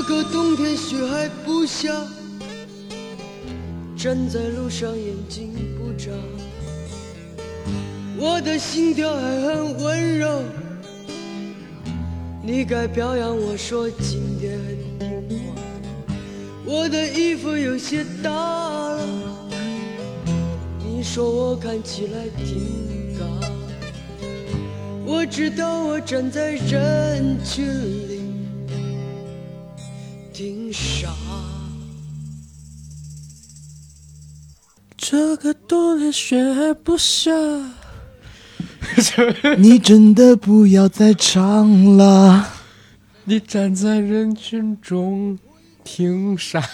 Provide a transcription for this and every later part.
这个冬天雪还不下，站在路上眼睛不眨，我的心跳还很温柔。你该表扬我说今天很听话，我的衣服有些大了，你说我看起来挺嘎，我知道我站在人群里冬天雪还不下。你真的不要再唱了。你站在人群中听傻。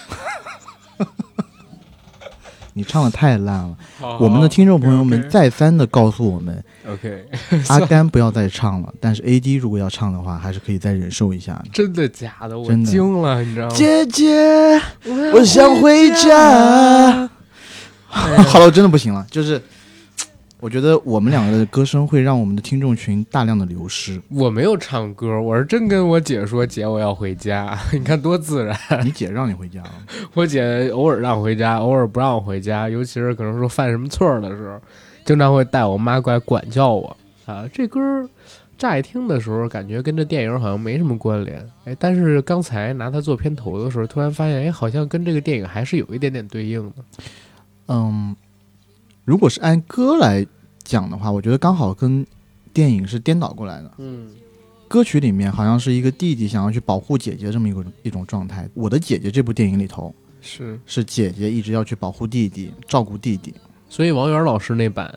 你唱的太烂了，我们的听众朋友们再三的告诉我们，OK，阿甘不要再唱了。但是 AD 如果要唱的话，还是可以再忍受一下的。真的假的？我真的惊了，你知道吗？姐姐，我想回家。好了，我真的不行了，就是我觉得我们两个的歌声会让我们的听众群大量的流失。我没有唱歌，我是真跟我姐说：“姐，我要回家。”你看多自然。你姐让你回家了？我姐偶尔让我回家，偶尔不让我回家，尤其是可能说犯什么错儿的时候，经常会带我妈过来管教我。啊，这歌儿乍一听的时候，感觉跟这电影好像没什么关联。哎，但是刚才拿它做片头的时候，突然发现，哎，好像跟这个电影还是有一点点对应的。嗯，如果是按歌来讲的话，我觉得刚好跟电影是颠倒过来的。嗯，歌曲里面好像是一个弟弟想要去保护姐姐这么一个一种状态。我的姐姐这部电影里头是，是姐姐一直要去保护弟弟、照顾弟弟，所以王源老师那版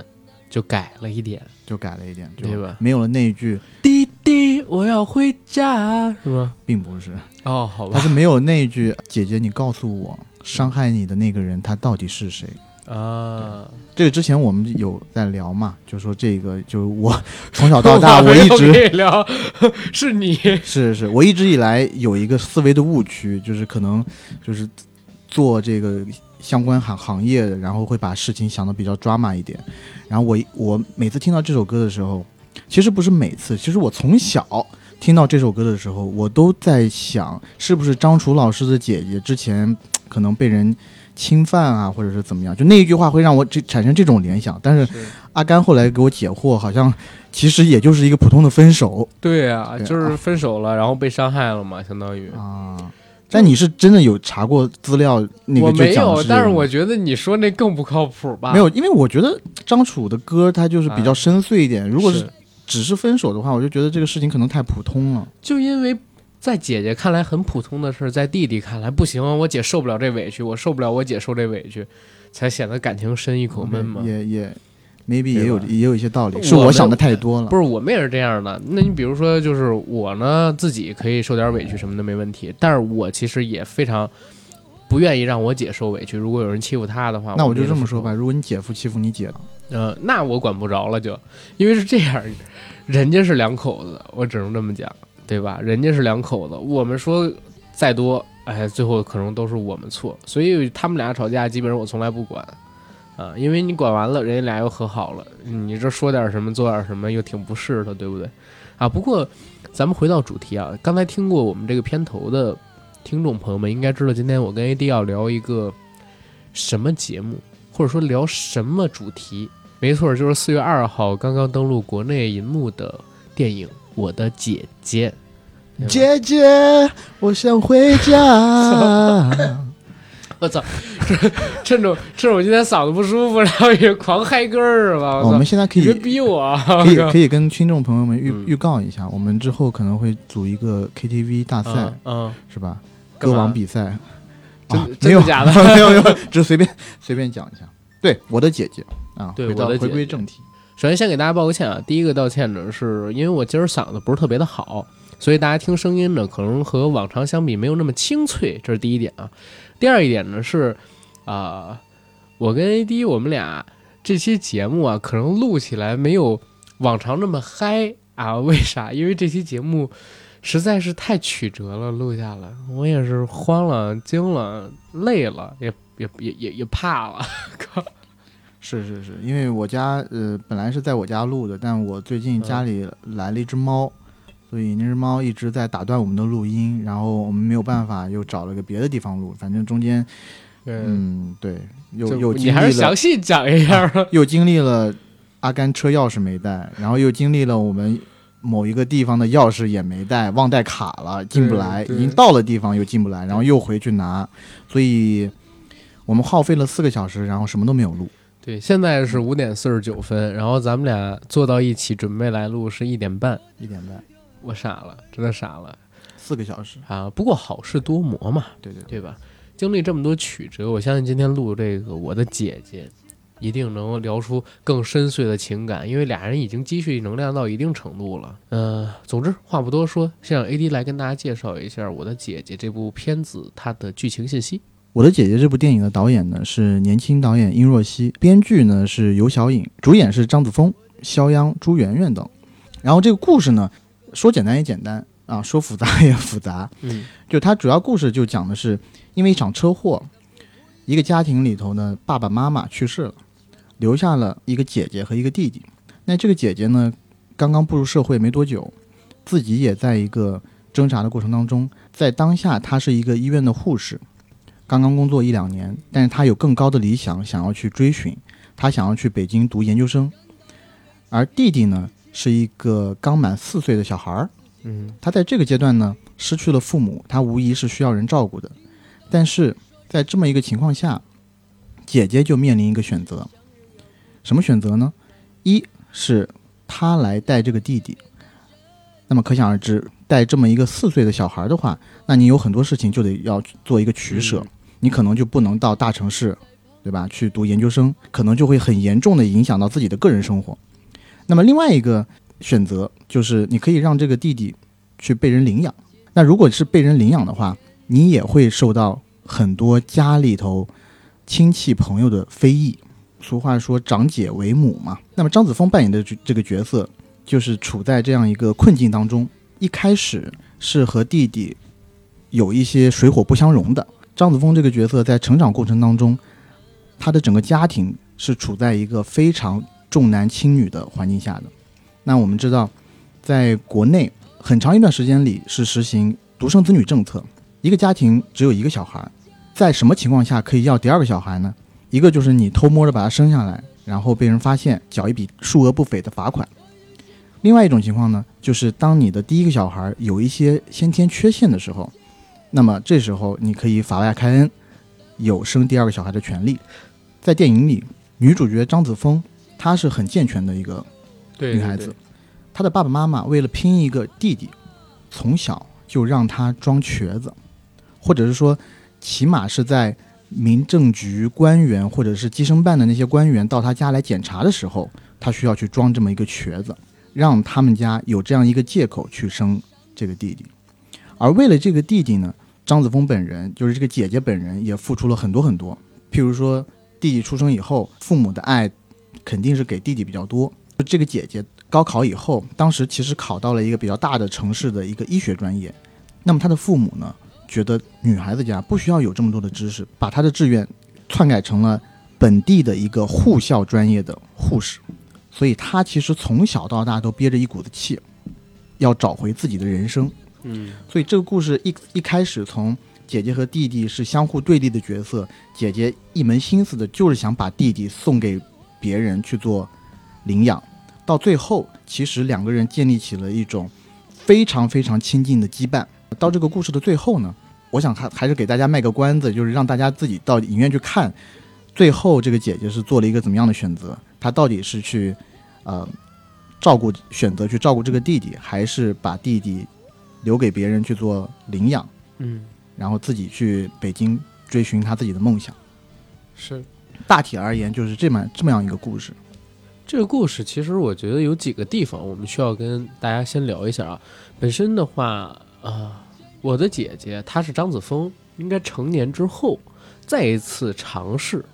就改了一点，就改了一点，就对吧？没有了那一句，弟弟，我要回家，是吗？并不是，哦，好吧。他，是没有那一句“姐姐，你告诉我，伤害你的那个人他到底是谁”。啊，这个之前我们有在聊嘛，就说这个就是我从小到大 我一直聊，是你，是是，我一直以来有一个思维的误区，就是可能就是做这个相关行行业的，然后会把事情想的比较 drama 一点。然后我我每次听到这首歌的时候，其实不是每次，其实我从小听到这首歌的时候，我都在想，是不是张楚老师的姐姐之前可能被人侵犯啊，或者是怎么样？就那一句话会让我这产生这种联想。但是阿甘后来给我解惑，好像其实也就是一个普通的分手。对啊，对就是分手了，然后被伤害了嘛，相当于。啊。但你是真的有查过资料？那个就我没有，但是我觉得你说那更不靠谱吧？没有，因为我觉得张楚的歌他就是比较深邃一点。如果是是只是分手的话，我就觉得这个事情可能太普通了。就因为在姐姐看来很普通的事，在弟弟看来不行，我姐受不了这委屈，我受不了我姐受这委屈，才显得感情深一口闷嘛。也也 maybe 也有也有一些道理，是我想的太多了。不是我们也是这样的。那你比如说，就是我呢自己可以受点委屈什么的没问题，但是我其实也非常不愿意让我姐受委屈。如果有人欺负她的话，那我就这么说吧，如果你姐夫欺负你姐了，呃，那我管不着了就，因为是这样，人家是两口子，我只能这么讲，对吧？人家是两口子，我们说再多，哎，最后可能都是我们错，所以他们俩吵架，基本上我从来不管，啊，因为你管完了，人家俩又和好了，你这说点什么，做点什么，又挺不是的，对不对？啊，不过咱们回到主题啊，刚才听过我们这个片头的听众朋友们应该知道，今天我跟 AD 要聊一个什么节目，或者说聊什么主题。没错，就是四月二号刚刚登陆国内银幕的电影《我的姐姐》。姐姐，我想回家。我操！趁着趁着我今天嗓子不舒服，然后也狂嗨歌是吧？我们现在可以别逼我啊！可以可以跟听众朋友们预嗯预告一下，我们之后可能会组一个 KTV 大赛嗯，嗯，是吧？歌王比赛。真啊没有真的假的？没有没有，只是随便随便讲一下。对，我的姐姐啊，对回归正题。首先先给大家道个歉啊，第一个道歉呢，是因为我今儿嗓子不是特别的好，所以大家听声音呢，可能和往常相比没有那么清脆，这是第一点啊。第二一点呢是，啊、我跟 AD 我们俩这期节目啊，可能录起来没有往常那么嗨啊。为啥？因为这期节目实在是太曲折了，录下来我也是慌了、惊了、累了，也也也也也怕了。靠，是是是，因为我家呃本来是在我家录的，但我最近家里来了一只猫，所所以那只猫一直在打断我们的录音，然后我们没有办法，又找了个别的地方录，反正中间，嗯，嗯，对，又就又你还是详，细讲一下吧。又经历了阿甘车钥匙没带，然后又经历了我们某一个地方的钥匙也没带，忘带卡了，进不来，已经到了地方又进不来，然后又回去拿，所以我们耗费了四个小时，然后什么都没有录。对，现在是五点四十九分，然后咱们俩坐到一起准备来录是一点半，一点半，我傻了，真的傻了四个小时，啊！不过好事多磨嘛，对对对，对吧？经历这么多曲折，我相信今天录这个我的姐姐，一定能聊出更深邃的情感，因为俩人已经积蓄能量到一定程度了。呃，总之话不多说，先让 AD 来跟大家介绍一下我的姐姐这部片子它的剧情信息。我的姐姐这部电影的导演呢是年轻导演殷若曦，编剧呢是尤小颖，主演是张子枫、肖央、朱媛媛等。然后这个故事呢，说简单也简单啊，说复杂也复杂。嗯就它主要故事就讲的是，因为一场车祸，一个家庭里头呢，爸爸妈妈去世了，留下了一个姐姐和一个弟弟。那这个姐姐呢，刚刚步入社会没多久，自己也在一个挣扎的过程当中。在当下，她是一个医院的护士，刚刚工作一两年，但是他有更高的理想想要去追寻，他想要去北京读研究生。而弟弟呢，是一个刚满四岁的小孩儿，嗯他在这个阶段呢，失去了父母，他无疑是需要人照顾的。但是在这么一个情况下，姐姐就面临一个选择，什么选择呢？一是她来带这个弟弟，那么可想而知，带这么一个四岁的小孩的话，那你有很多事情就得要做一个取舍，嗯你可能就不能到大城市，对吧？去读研究生，可能就会很严重的影响到自己的个人生活。那么另外一个选择就是，你可以让这个弟弟去被人领养。那如果是被人领养的话，你也会受到很多家里头亲戚朋友的非议。俗话说“长姐为母”嘛。那么张子枫扮演的这这个角色，就是处在这样一个困境当中。一开始是和弟弟有一些水火不相容的。张子枫这个角色在成长过程当中，他的整个家庭是处在一个非常重男轻女的环境下的。那我们知道，在国内很长一段时间里是实行独生子女政策，一个家庭只有一个小孩，在什么情况下可以要第二个小孩呢？一个就是你偷摸着把他生下来，然后被人发现，缴一笔数额不菲的罚款；另外一种情况呢，就是当你的第一个小孩有一些先天缺陷的时候，那么这时候你可以法外开恩，有生第二个小孩的权利。在电影里，女主角张子枫她是很健全的一个女孩子，她的爸爸妈妈为了拼一个弟弟，从小就让她装瘸子，或者是说，起码是在民政局官员或者是计生办的那些官员到她家来检查的时候，她需要去装这么一个瘸子，让他们家有这样一个借口去生这个弟弟。而为了这个弟弟呢，张子枫本人就是这个姐姐本人也付出了很多很多，譬如说弟弟出生以后，父母的爱肯定是给弟弟比较多。这个姐姐高考以后，当时其实考到了一个比较大的城市的一个医学专业。那么她的父母呢，觉得女孩子家不需要有这么多的知识，把她的志愿篡改成了本地的一个护校专业的护士。所以她其实从小到大都憋着一股子气，要找回自己的人生。嗯所以这个故事一一开始从姐姐和弟弟是相互对立的角色，姐姐一门心思的就是想把弟弟送给别人去做领养，到最后其实两个人建立起了一种非常非常亲近的羁绊。到这个故事的最后呢，我想还还是给大家卖个关子，就是让大家自己到影院去看，最后这个姐姐是做了一个怎么样的选择？她到底是去呃照顾选择去照顾这个弟弟，还是把弟弟留给别人去做领养，嗯，然后自己去北京追寻他自己的梦想。是大体而言，就是这么这么样一个故事。这个故事，其实我觉得有几个地方我们需要跟大家先聊一下啊。本身的话啊、我的姐姐她是张子枫，应该成年之后再一次尝试，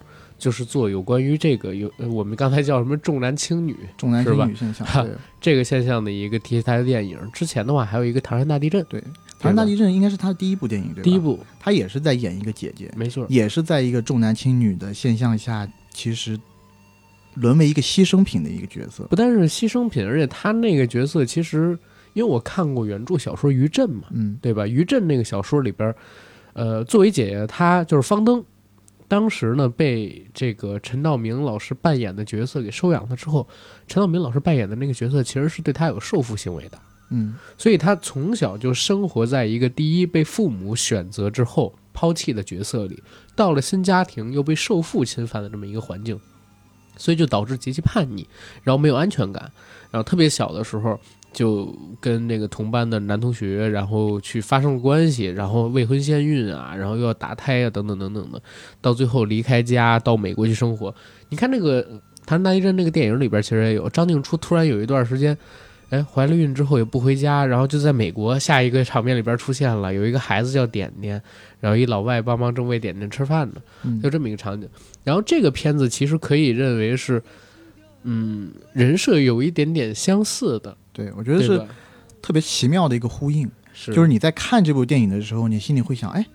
就是做有关于这个有呃我们刚才叫什么重男轻女重男轻女现象，这个现象的一个题材的电影。之前的话还有一个《唐山大地震》，对。唐山大地震应该是他的第一部电影，对吧？第一，部他也是在演一个姐姐，没错，也是在一个重男轻女的现象下，其实沦为一个牺牲品的一个角色。不但是牺牲品，而且他那个角色其实因为我看过原著小说《余震》嘛，嗯对吧？余震那个小说里边，呃，作为姐姐，她就是方登，当时呢被这个陈道明老师扮演的角色给收养了之后，陈道明老师扮演的那个角色其实是对他有受缚行为的，嗯所以他从小就生活在一个第一被父母选择之后抛弃的角色里，到了新家庭又被受父侵犯的这么一个环境，所以就导致极其叛逆，然后没有安全感，然后特别小的时候。就跟那个同班的男同学，然后去发生了关系，然后未婚先孕啊，然后又要打胎啊，等等等等的，到最后离开家到美国去生活。你看那个《唐人大地震》那个电影里边，其实也有张静初突然有一段时间，哎，怀了孕之后也不回家，然后就在美国下一个场面里边出现了，有一个孩子叫点点，然后一老外帮忙正喂点点吃饭呢，嗯就这么一个场景。然后这个片子其实可以认为是，嗯，人设有一点点相似的，对，我觉得是？特别奇妙的一个呼应。是就是你在看这部电影的时候，你心里会想，哎，《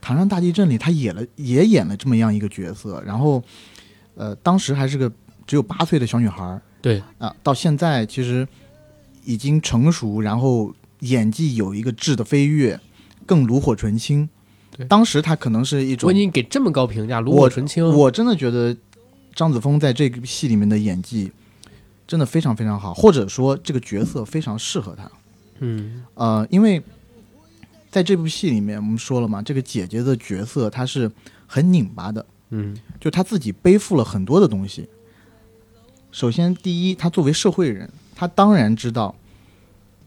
唐山大地震》里他演了也演了这么样一个角色，然后，呃，当时还是个只有八岁的小女孩儿对啊，到现在其实已经成熟，然后演技有一个质的飞跃，更炉火纯青对。当时他可能是一种我已经给这么高评价，炉火纯青。我真的觉得张子枫在这个戏里面的演技真的非常非常好，或者说这个角色非常适合他。嗯呃，因为在这部戏里面，我们说了嘛，这个姐姐的角色她是很拧巴的，嗯就她自己背负了很多的东西。首先，第一，她作为社会人，她当然知道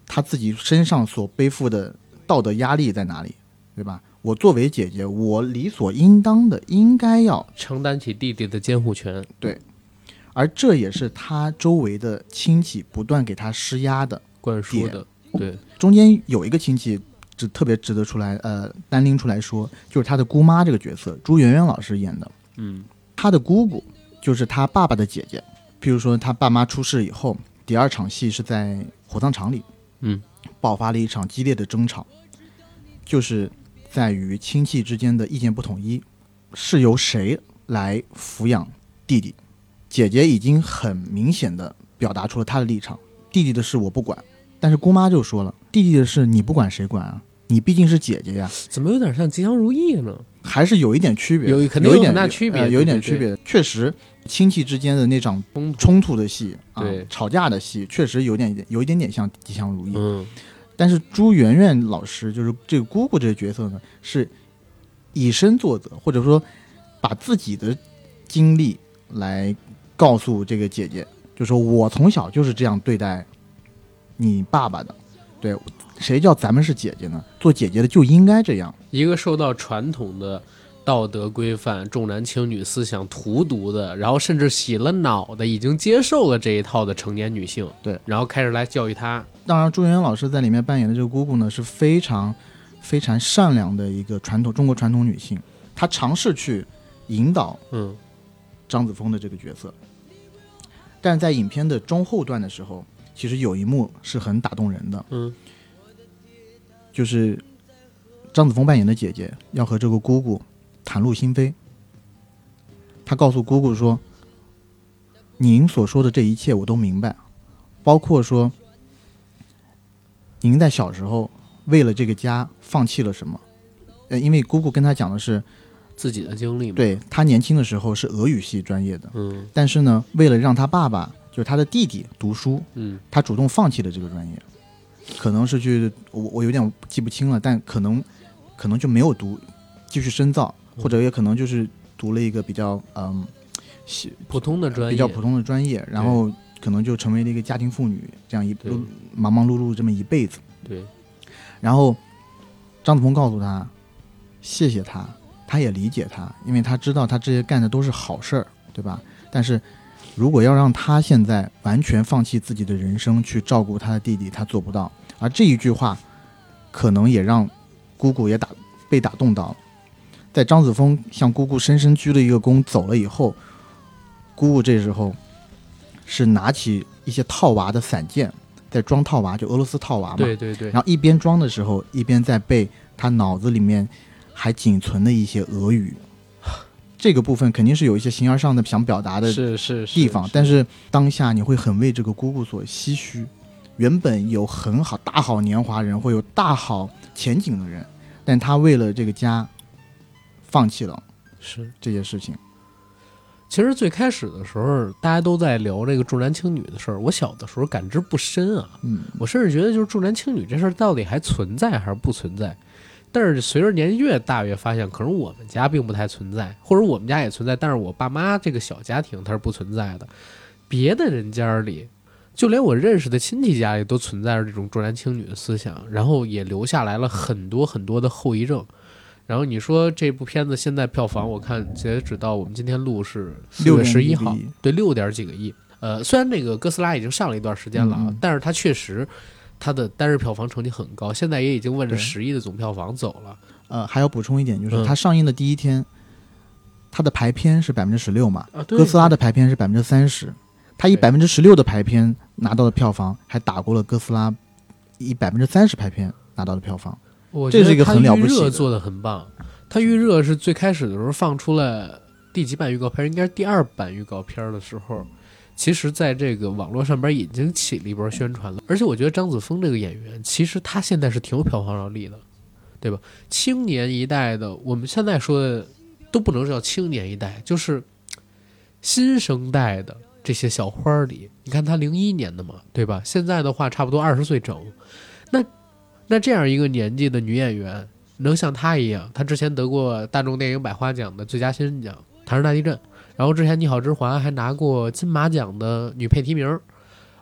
她自己身上所背负的道德压力在哪里，对吧？我作为姐姐，我理所应当的应该要承担起弟弟的监护权。而这也是他周围的亲戚不断给他施压的。灌输的，对，中间有一个亲戚值特别值得出来，呃，单拎出来说，就是他的姑妈这个角色，朱媛媛老师演的。嗯他的姑姑就是他爸爸的姐姐。譬如说，他爸妈出事以后，第二场戏是在火葬场里，嗯，爆发了一场激烈的争吵，就是在于亲戚之间的意见不统一，是由谁来抚养弟弟。姐姐已经很明显的表达出了她的立场，弟弟的事我不管。但是姑妈就说了，弟弟的事你不管谁管啊？你毕竟是姐姐呀，怎么有点像吉祥如意呢？还是有一点区别，有肯定有有一点很大区别呃有一点区别。确实，亲戚之间的那场冲突，的戏啊对，吵架的戏，确实有点有一点点像吉祥如意。嗯但是朱媛媛老师就是这个姑姑这个角色呢，是以身作则，或者说把自己的经历来告诉这个姐姐，就说我从小就是这样对待你爸爸的。对，谁叫咱们是姐姐呢？做姐姐的就应该这样。一个受到传统的道德规范、重男轻女思想荼毒的，然后甚至洗了脑的，已经接受了这一套的成年女性，对，然后开始来教育她，当然，朱媛媛老师在里面扮演的这个姑姑呢，是非常非常善良的一个传统中国传统女性，她尝试去引导嗯张子枫的这个角色，但在影片的中后段的时候，其实有一幕是很打动人的，嗯。就是张子枫扮演的姐姐要和这个姑姑袒露心扉，她告诉姑姑说：“您所说的这一切我都明白，包括说您在小时候为了这个家放弃了什么。”呃，因为姑姑跟她讲的是，自己的经历嘛，，对他年轻的时候是俄语系专业的，嗯。但是呢，为了让他爸爸，就是他的弟弟读书，嗯。他主动放弃了这个专业，可能是去我我有点记不清了，但可能可能就没有读，继续深造，或者也可能就是读了一个比较嗯，普通的专业，比较普通的专业，然后可能就成为了一个家庭妇女，这样一忙忙碌碌这么一辈子。对，然后张子枫告诉他，谢谢他，他也理解他，因为他知道他这些干的都是好事儿，对吧？但是如果要让他现在完全放弃自己的人生去照顾他的弟弟，他做不到。而这一句话，可能也让姑姑也打被打动到了。在张子枫向姑姑深深鞠了一个躬走了以后，姑姑这时候是拿起一些套娃的散件，在装套娃，就俄罗斯套娃嘛。对对对，然后一边装的时候，一边在背他脑子里面还仅存的一些俄语。这个部分肯定是有一些形而上的想表达的是是地方，但是当下你会很为这个姑姑所唏嘘，原本有很好大好年华人，会有大好前景的人，但他为了这个家，放弃了是。这件事情。其实最开始的时候，大家都在聊这个重男轻女的事儿。我小的时候感知不深啊，嗯，我甚至觉得就是重男轻女这事儿到底还存在还是不存在。但是随着年纪越大，越发现可能我们家并不太存在，或者我们家也存在，但是我爸妈这个小家庭它是不存在的。别的人家里，就连我认识的亲戚家里都存在着这种重男轻女的思想，然后也留下来了很多很多的后遗症。然后你说这部片子现在票房，我看截止到我们今天录是六月十一号对，六点几个亿。呃，虽然那个哥斯拉已经上了一段时间了但是它确实它的单日票房成绩很高，现在也已经问着对十亿的总票房走了。呃，还要补充一点，就是嗯它上映的第一天，它的排片是百分之十六嘛，啊，哥斯拉的排片是百分之三十，它以对百分之十六的排片拿到的票房，还打过了哥斯拉以百分之三十排片拿到的票房。我这是一个觉得它很了不起的预热做的很棒。它预热是最开始的时候放出了第几版预告片，应该是第二版预告片的时候，其实在这个网络上边已经起了一波宣传了。而且我觉得张子枫这个演员，其实他现在是挺有票房力的，对吧？青年一代的，我们现在说的都不能叫青年一代，就是新生代的这些小花儿里，你看他零一年的嘛，对吧？现在的话差不多二十岁整，那那这样一个年纪的女演员，能像她一样，她之前得过大众电影百花奖的最佳新人奖《唐人大地震》，然后之前《你好，之华》还拿过金马奖的女配提名。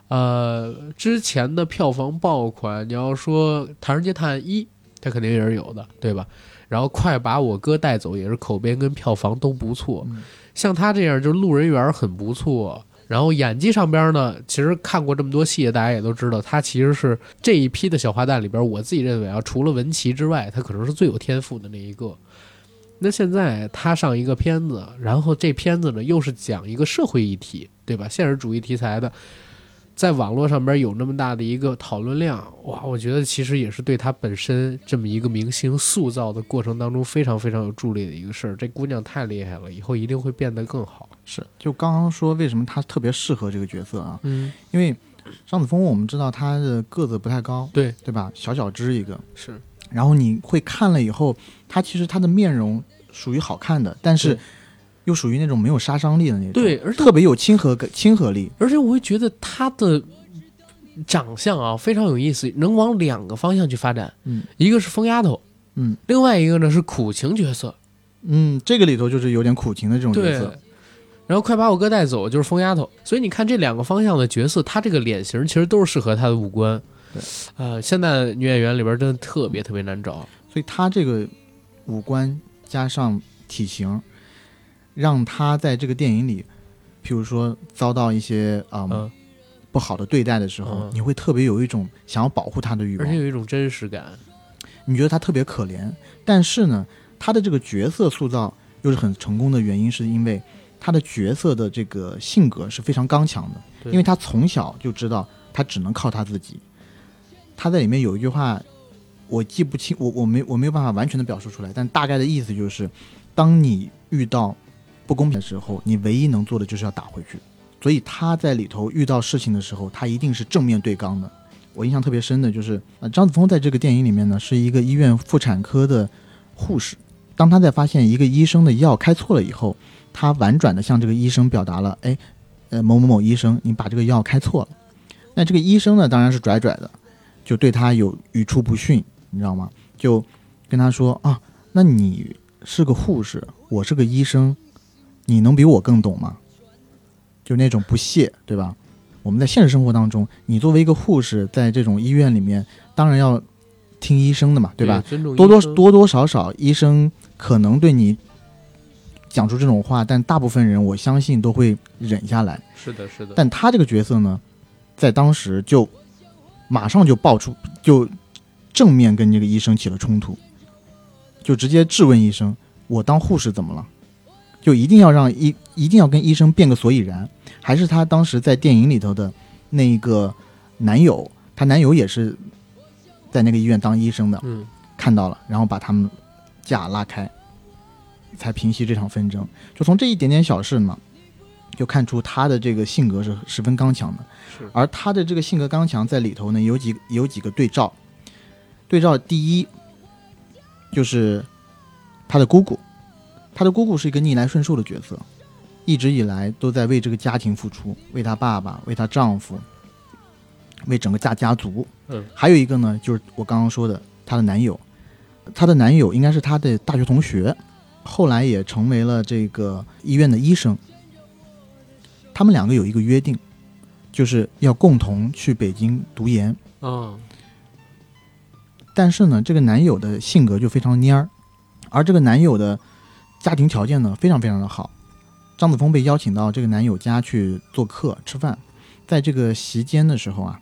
呃，之前的票房爆款，你要说《唐人街探案一》，它肯定也是有的，对吧？然后《快把我哥带走》也是口碑跟票房都不错。嗯像他这样，就是路人缘很不错，然后演技上边呢，其实看过这么多戏，大家也都知道，他其实是这一批的小花旦里边，我自己认为啊，除了文琪之外，他可能是最有天赋的那一个。那现在他上一个片子，然后这片子呢又是讲一个社会议题，对吧？现实主义题材的，在网络上边有那么大的一个讨论量，哇，我觉得其实也是对他本身这么一个明星塑造的过程当中非常非常有助力的一个事儿。这姑娘太厉害了，以后一定会变得更好。是，就刚刚说为什么她特别适合这个角色啊？嗯，因为张子枫我们知道她的个子不太高，对，对吧？小小只一个，是，然后你会看了以后，他其实他的面容属于好看的，但是又属于那种没有杀伤力的那种，对，而且特别有亲和感、亲和力。而且我会觉得他的长相啊非常有意思，能往两个方向去发展。嗯，一个是疯丫头，嗯另外一个呢是苦情角色。嗯，这个里头就是有点苦情的这种角色。，然后快把我哥带走就是疯丫头，所以你看这两个方向的角色，他这个脸型其实都是适合他的五官。对，呃，现在的女演员里边真的特别特别难找。所以她这个五官加上体型，让她在这个电影里，譬如说遭到一些啊、嗯，不好的对待的时候，嗯你会特别有一种想要保护她的欲望而且。有一种真实感。你觉得她特别可怜，但是呢，她的这个角色塑造又是很成功的原因，是因为她的角色的这个性格是非常刚强的，因为她从小就知道她只能靠她自己。他在里面有一句话，我记不清，我我没我没有办法完全的表述出来，但大概的意思就是，当你遇到不公平的时候，你唯一能做的就是要打回去。所以他在里头遇到事情的时候，他一定是正面对刚的。我印象特别深的就是，呃，张子枫在这个电影里面呢，是一个医院妇产科的护士。当他在发现一个医生的药开错了以后，他婉转的向这个医生表达了：“哎，呃，某某某医生，你把这个药开错了。”那这个医生呢，当然是拽拽的，就对他有语出不逊，你知道吗？就跟他说：“啊，那你是个护士，我是个医生，你能比我更懂吗？”就那种不屑，对吧？我们在现实生活当中，你作为一个护士，在这种医院里面，当然要听医生的嘛，对吧？？多多多多少少，医生可能对你讲出这种话，但大部分人我相信都会忍下来。是的，是的。但他这个角色呢，在当时就马上就爆出，就正面跟这个医生起了冲突，就直接质问医生：“我当护士怎么了？”就一定要让医一定要跟医生辩个所以然，还是她当时在电影里头的那一个男友，她男友也是在那个医院当医生的，嗯，看到了，然后把他们架拉开，才平息这场纷争。就从这一点点小事嘛，就看出他的这个性格是十分刚强的。是而他的这个性格刚强在里头呢，有几有几个对照。对照第一就是他的姑姑，他的姑姑是一个逆来顺受的角色，一直以来都在为这个家庭付出，为她爸爸，为她丈夫，为整个家家族。嗯，还有一个呢，就是我刚刚说的她的男友，她的男友应该是她的大学同学，后来也成为了这个医院的医生。他们两个有一个约定，就是要共同去北京读研。嗯但是呢，这个男友的性格就非常蔫儿，而这个男友的家庭条件呢非常非常的好。张子枫被邀请到这个男友家去做客吃饭，在这个席间的时候啊，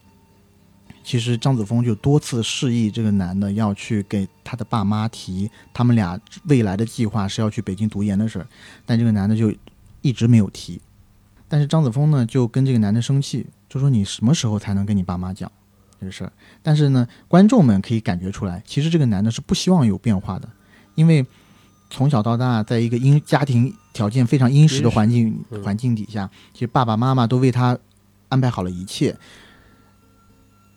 其实张子枫就多次示意这个男的要去给他的爸妈提他们俩未来的计划是要去北京读研的事儿，但这个男的就一直没有提。但是张子枫呢就跟这个男的生气，就说你什么时候才能跟你爸妈讲这个事儿？但是呢，观众们可以感觉出来，其实这个男的是不希望有变化的，因为从小到大，在一个殷家庭条件非常殷实的环境嗯环境底下，其实爸爸妈妈都为他安排好了一切。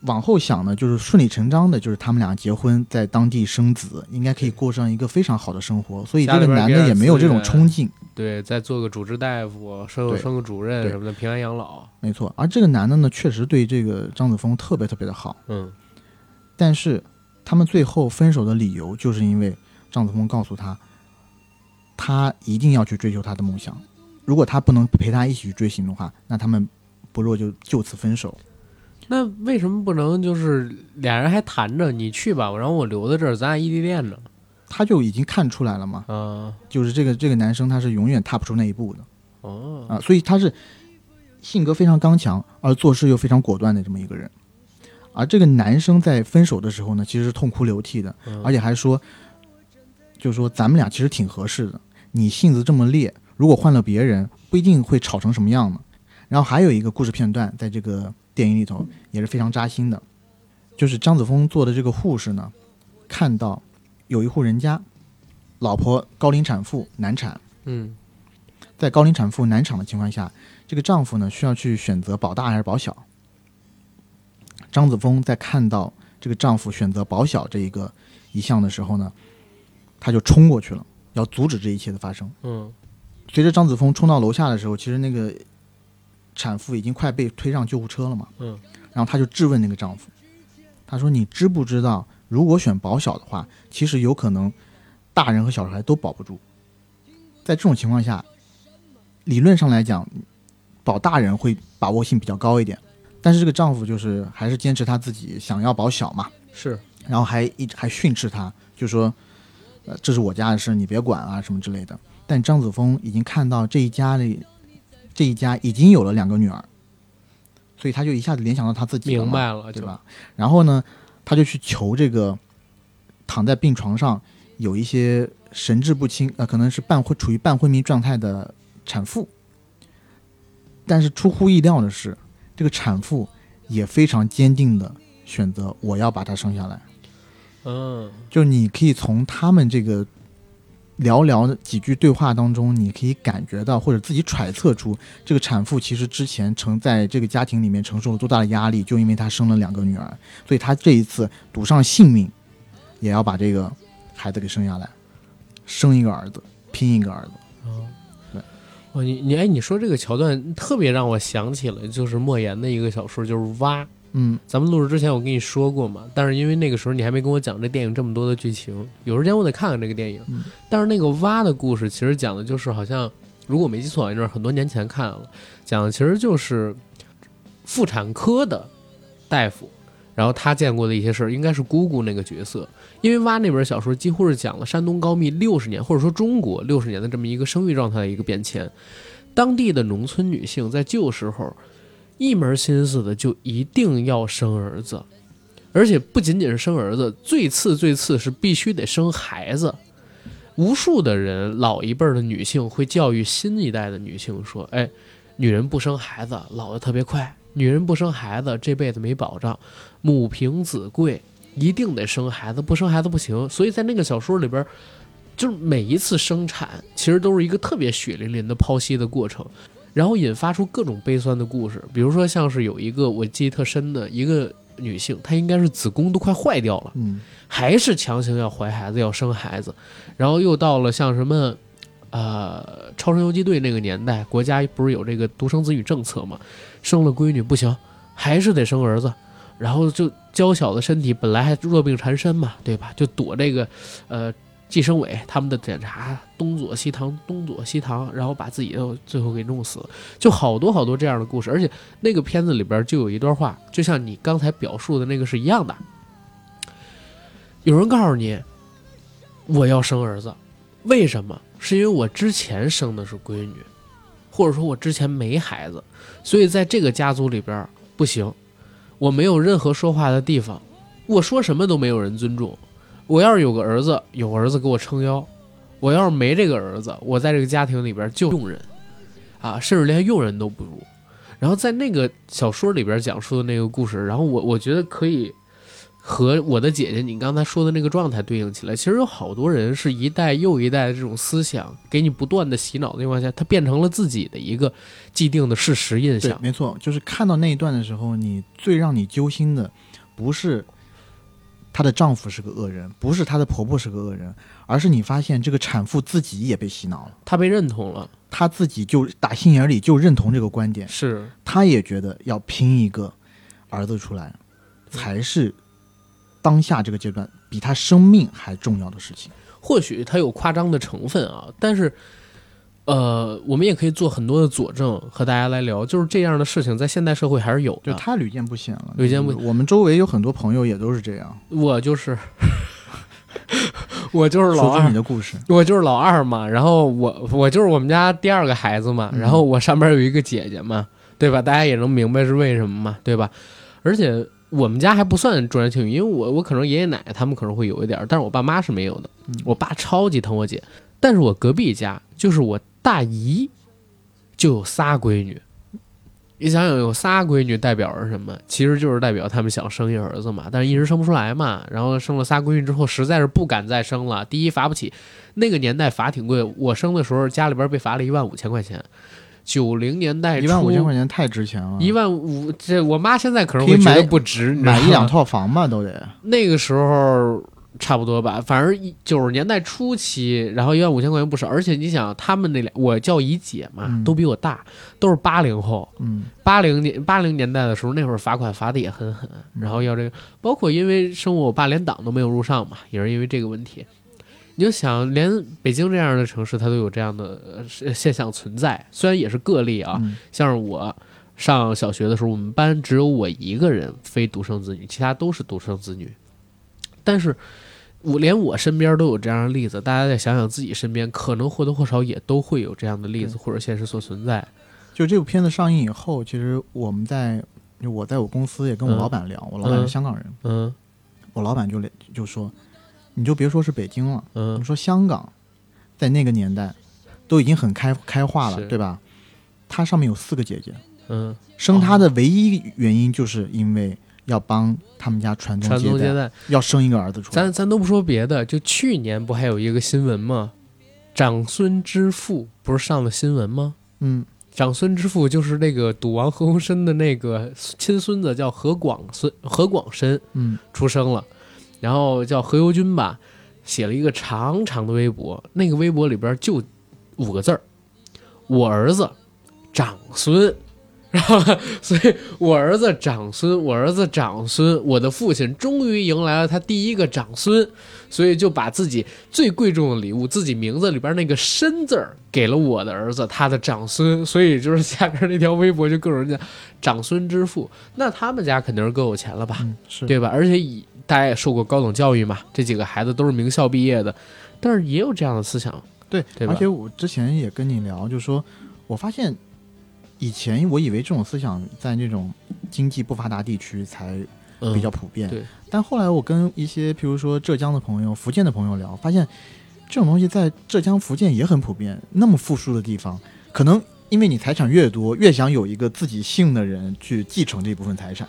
往后想呢，就是顺理成章的，就是他们俩结婚，在当地生子，应该可以过上一个非常好的生活。所以这个男的也没有这种冲劲，对，再做个主治大夫，生对生个主任对什么的，平安养老。没错。而这个男的呢，确实对这个张子枫特别特别的好。嗯但是他们最后分手的理由，就是因为张子枫告诉他，他一定要去追求他的梦想。如果他不能陪他一起去追寻的话，那他们不若就就此分手。那为什么不能就是俩人还谈着，你去吧，然后我留在这儿，咱俩异地恋呢？他就已经看出来了嘛，啊就是这个这个男生他是永远踏不出那一步的哦啊，所以他是性格非常刚强，而做事又非常果断的这么一个人。而这个男生在分手的时候呢，其实是痛哭流涕的，嗯而且还说，就是说咱们俩其实挺合适的。你性子这么烈，如果换了别人，不一定会吵成什么样呢。然后还有一个故事片段，在这个电影里头也是非常扎心的，就是张子枫做的这个护士呢，看到有一户人家，老婆高龄产妇难产，嗯在高龄产妇难产的情况下，这个丈夫呢需要去选择保大还是保小。张子枫在看到这个丈夫选择保小这一个一项的时候呢，他就冲过去了，要阻止这一切的发生。嗯随着张子枫冲到楼下的时候，其实那个产妇已经快被推上救护车了嘛。嗯然后他就质问那个丈夫，他说：“你知不知道，如果选保小的话，其实有可能大人和小孩都保不住。在这种情况下，理论上来讲，保大人会把握性比较高一点。但是这个丈夫就是还是坚持他自己想要保小嘛，是然后还一直还训斥他，就说：‘呃，这是我家的事，你别管啊，什么之类的。’但张子枫已经看到这一家里，这一家已经有了两个女儿，所以他就一下子联想到他自己了明白了，对吧？然后呢，他就去求这个躺在病床上有一些神志不清，呃，可能是半昏处于半昏迷状态的产妇。但是出乎意料的是，这个产妇也非常坚定的选择我要把她生下来。嗯就你可以从他们这个寥寥的几句对话当中，你可以感觉到或者自己揣测出，这个产妇其实之前承在这个家庭里面承受了多大的压力，就因为她生了两个女儿，所以她这一次赌上性命，也要把这个孩子给生下来，生一个儿子，拼一个儿子。哦对。哦，你你哎，你说这个桥段特别让我想起了，就是莫言的一个小说，就是《蛙》。嗯咱们录制之前我跟你说过嘛，但是因为那个时候你还没跟我讲这电影这么多的剧情，有时间我得看看这个电影。嗯但是那个蛙的故事其实讲的就是好像，如果我没记错，那是很多年前看了，讲的其实就是妇产科的大夫，然后他见过的一些事儿，应该是姑姑那个角色。因为蛙那本小说几乎是讲了山东高密六十年，或者说中国六十年的这么一个生育状态的一个变迁。当地的农村女性在旧时候一门心思的就一定要生儿子，而且不仅仅是生儿子，最次最次是必须得生孩子。无数的人，老一辈的女性会教育新一代的女性说：“哎，女人不生孩子老得特别快，女人不生孩子这辈子没保障，母凭子贵，一定得生孩子，不生孩子不行。”所以在那个小说里边，就是每一次生产其实都是一个特别血淋淋的剖析的过程。然后引发出各种悲酸的故事。比如说，像是有一个我记忆特深的一个女性，她应该是子宫都快坏掉了，嗯还是强行要怀孩子要生孩子，然后又到了像什么。呃，超生游击队那个年代，国家不是有这个独生子女政策吗？生了闺女不行，还是得生儿子，然后就娇小的身体本来还弱病缠身嘛，对吧？就躲这个，呃，计生委他们的检查，东左西堂，东左西堂，然后把自己又最后给弄死了，就好多好多这样的故事。而且那个片子里边就有一段话，就像你刚才表述的那个是一样的。有人告诉你，我要生儿子，为什么？是因为我之前生的是闺女，或者说我之前没孩子，所以在这个家族里边不行，我没有任何说话的地方，我说什么都没有人尊重。我要是有个儿子，有儿子给我撑腰；我要是没这个儿子，我在这个家庭里边就佣人，啊，甚至连佣人都不如。然后在那个小说里边讲述的那个故事，然后我我觉得可以和我的姐姐你刚才说的那个状态对应起来。其实有好多人是一代又一代的这种思想给你不断的洗脑的情况下，他变成了自己的一个既定的事实印象，。没错，就是看到那一段的时候，你最让你揪心的不是她的丈夫是个恶人，不是她的婆婆是个恶人，而是你发现这个产妇自己也被洗脑了，她被认同了，她自己就打心眼里就认同这个观点，是。她也觉得要拼一个儿子出来，才是当下这个阶段比她生命还重要的事情。或许它有夸张的成分啊，但是，呃，我们也可以做很多的佐证和大家来聊，就是这样的事情在现代社会还是有的。就她屡见不鲜了，屡见不就是我们周围有很多朋友也都是这样。我就是，我就是老二你，的故事，我就是老二嘛，然后我我就是我们家第二个孩子嘛，嗯然后我上边有一个姐姐嘛，对吧？大家也能明白是为什么嘛，对吧？而且我们家还不算重男轻女，因为我我可能爷爷奶奶他们可能会有一点儿，但是我爸妈是没有的。嗯我爸超级疼我姐，但是我隔壁家就是我大姨就有仨闺女。你想想，有仨闺女代表着什么？其实就是代表他们想生一儿子嘛，但是一直生不出来嘛。然后生了仨闺女之后，实在是不敢再生了。第一罚不起，那个年代罚挺贵，我生的时候家里边被罚了一万五千块钱。九零年代初，一万五千块钱太值钱了，一万五，这我妈现在可能会觉得买不值，买一两套房吧都得。那个时候差不多吧，反正九十年代初期，然后一万五千块钱不少，而且你想，他们那俩我叫姨姐嘛，嗯都比我大，都是八零后，嗯，八零年八零年代的时候，那会儿罚款罚的也很狠，然后要这个，包括因为生我，我爸连党都没有入上嘛，也是因为这个问题。你就想，连北京这样的城市，它都有这样的呃现象存在，虽然也是个例啊，嗯像是我上小学的时候，我们班只有我一个人非独生子女，其他都是独生子女。但是我连我身边都有这样的例子，大家再想想自己身边，可能或多或少也都会有这样的例子或者现实所存在。就这部片子上映以后，其实我们在就我在我公司也跟我嗯。老板聊，我老板嗯。是香港人，嗯。我老板就就说，你就别说是北京了，嗯。你说香港，在那个年代都已经很开开化了，对吧？他上面有四个姐姐，嗯，生他的唯一原因就是因为要帮他们家传宗接代。要生一个儿子出来。咱咱都不说别的，就去年不还有一个新闻吗？长孙之父不是上了新闻吗？嗯，长孙之父就是那个赌王何鸿燊的那个亲孙子，叫何广孙何广深嗯出生了，然后叫何猷君吧，写了一个长长的微博，那个微博里边就五个字儿：我儿子长孙。然后，所以我儿子长孙，我儿子长孙，我的父亲终于迎来了他第一个长孙，所以就把自己最贵重的礼物，自己名字里边那个“申”字儿，给了我的儿子，他的长孙。所以就是下边那条微博就各种人讲长孙之父，那他们家肯定是更有钱了吧？嗯是对吧？而且以大家也受过高等教育嘛，这几个孩子都是名校毕业的，但是也有这样的思想，对，对而且我之前也跟你聊，就说我发现以前我以为这种思想在那种经济不发达地区才嗯，比较普遍，对但后来我跟一些譬如说浙江的朋友、福建的朋友聊，发现这种东西在浙江、福建也很普遍。那么富庶的地方，可能因为你财产越多，越想有一个自己姓的人去继承这部分财产。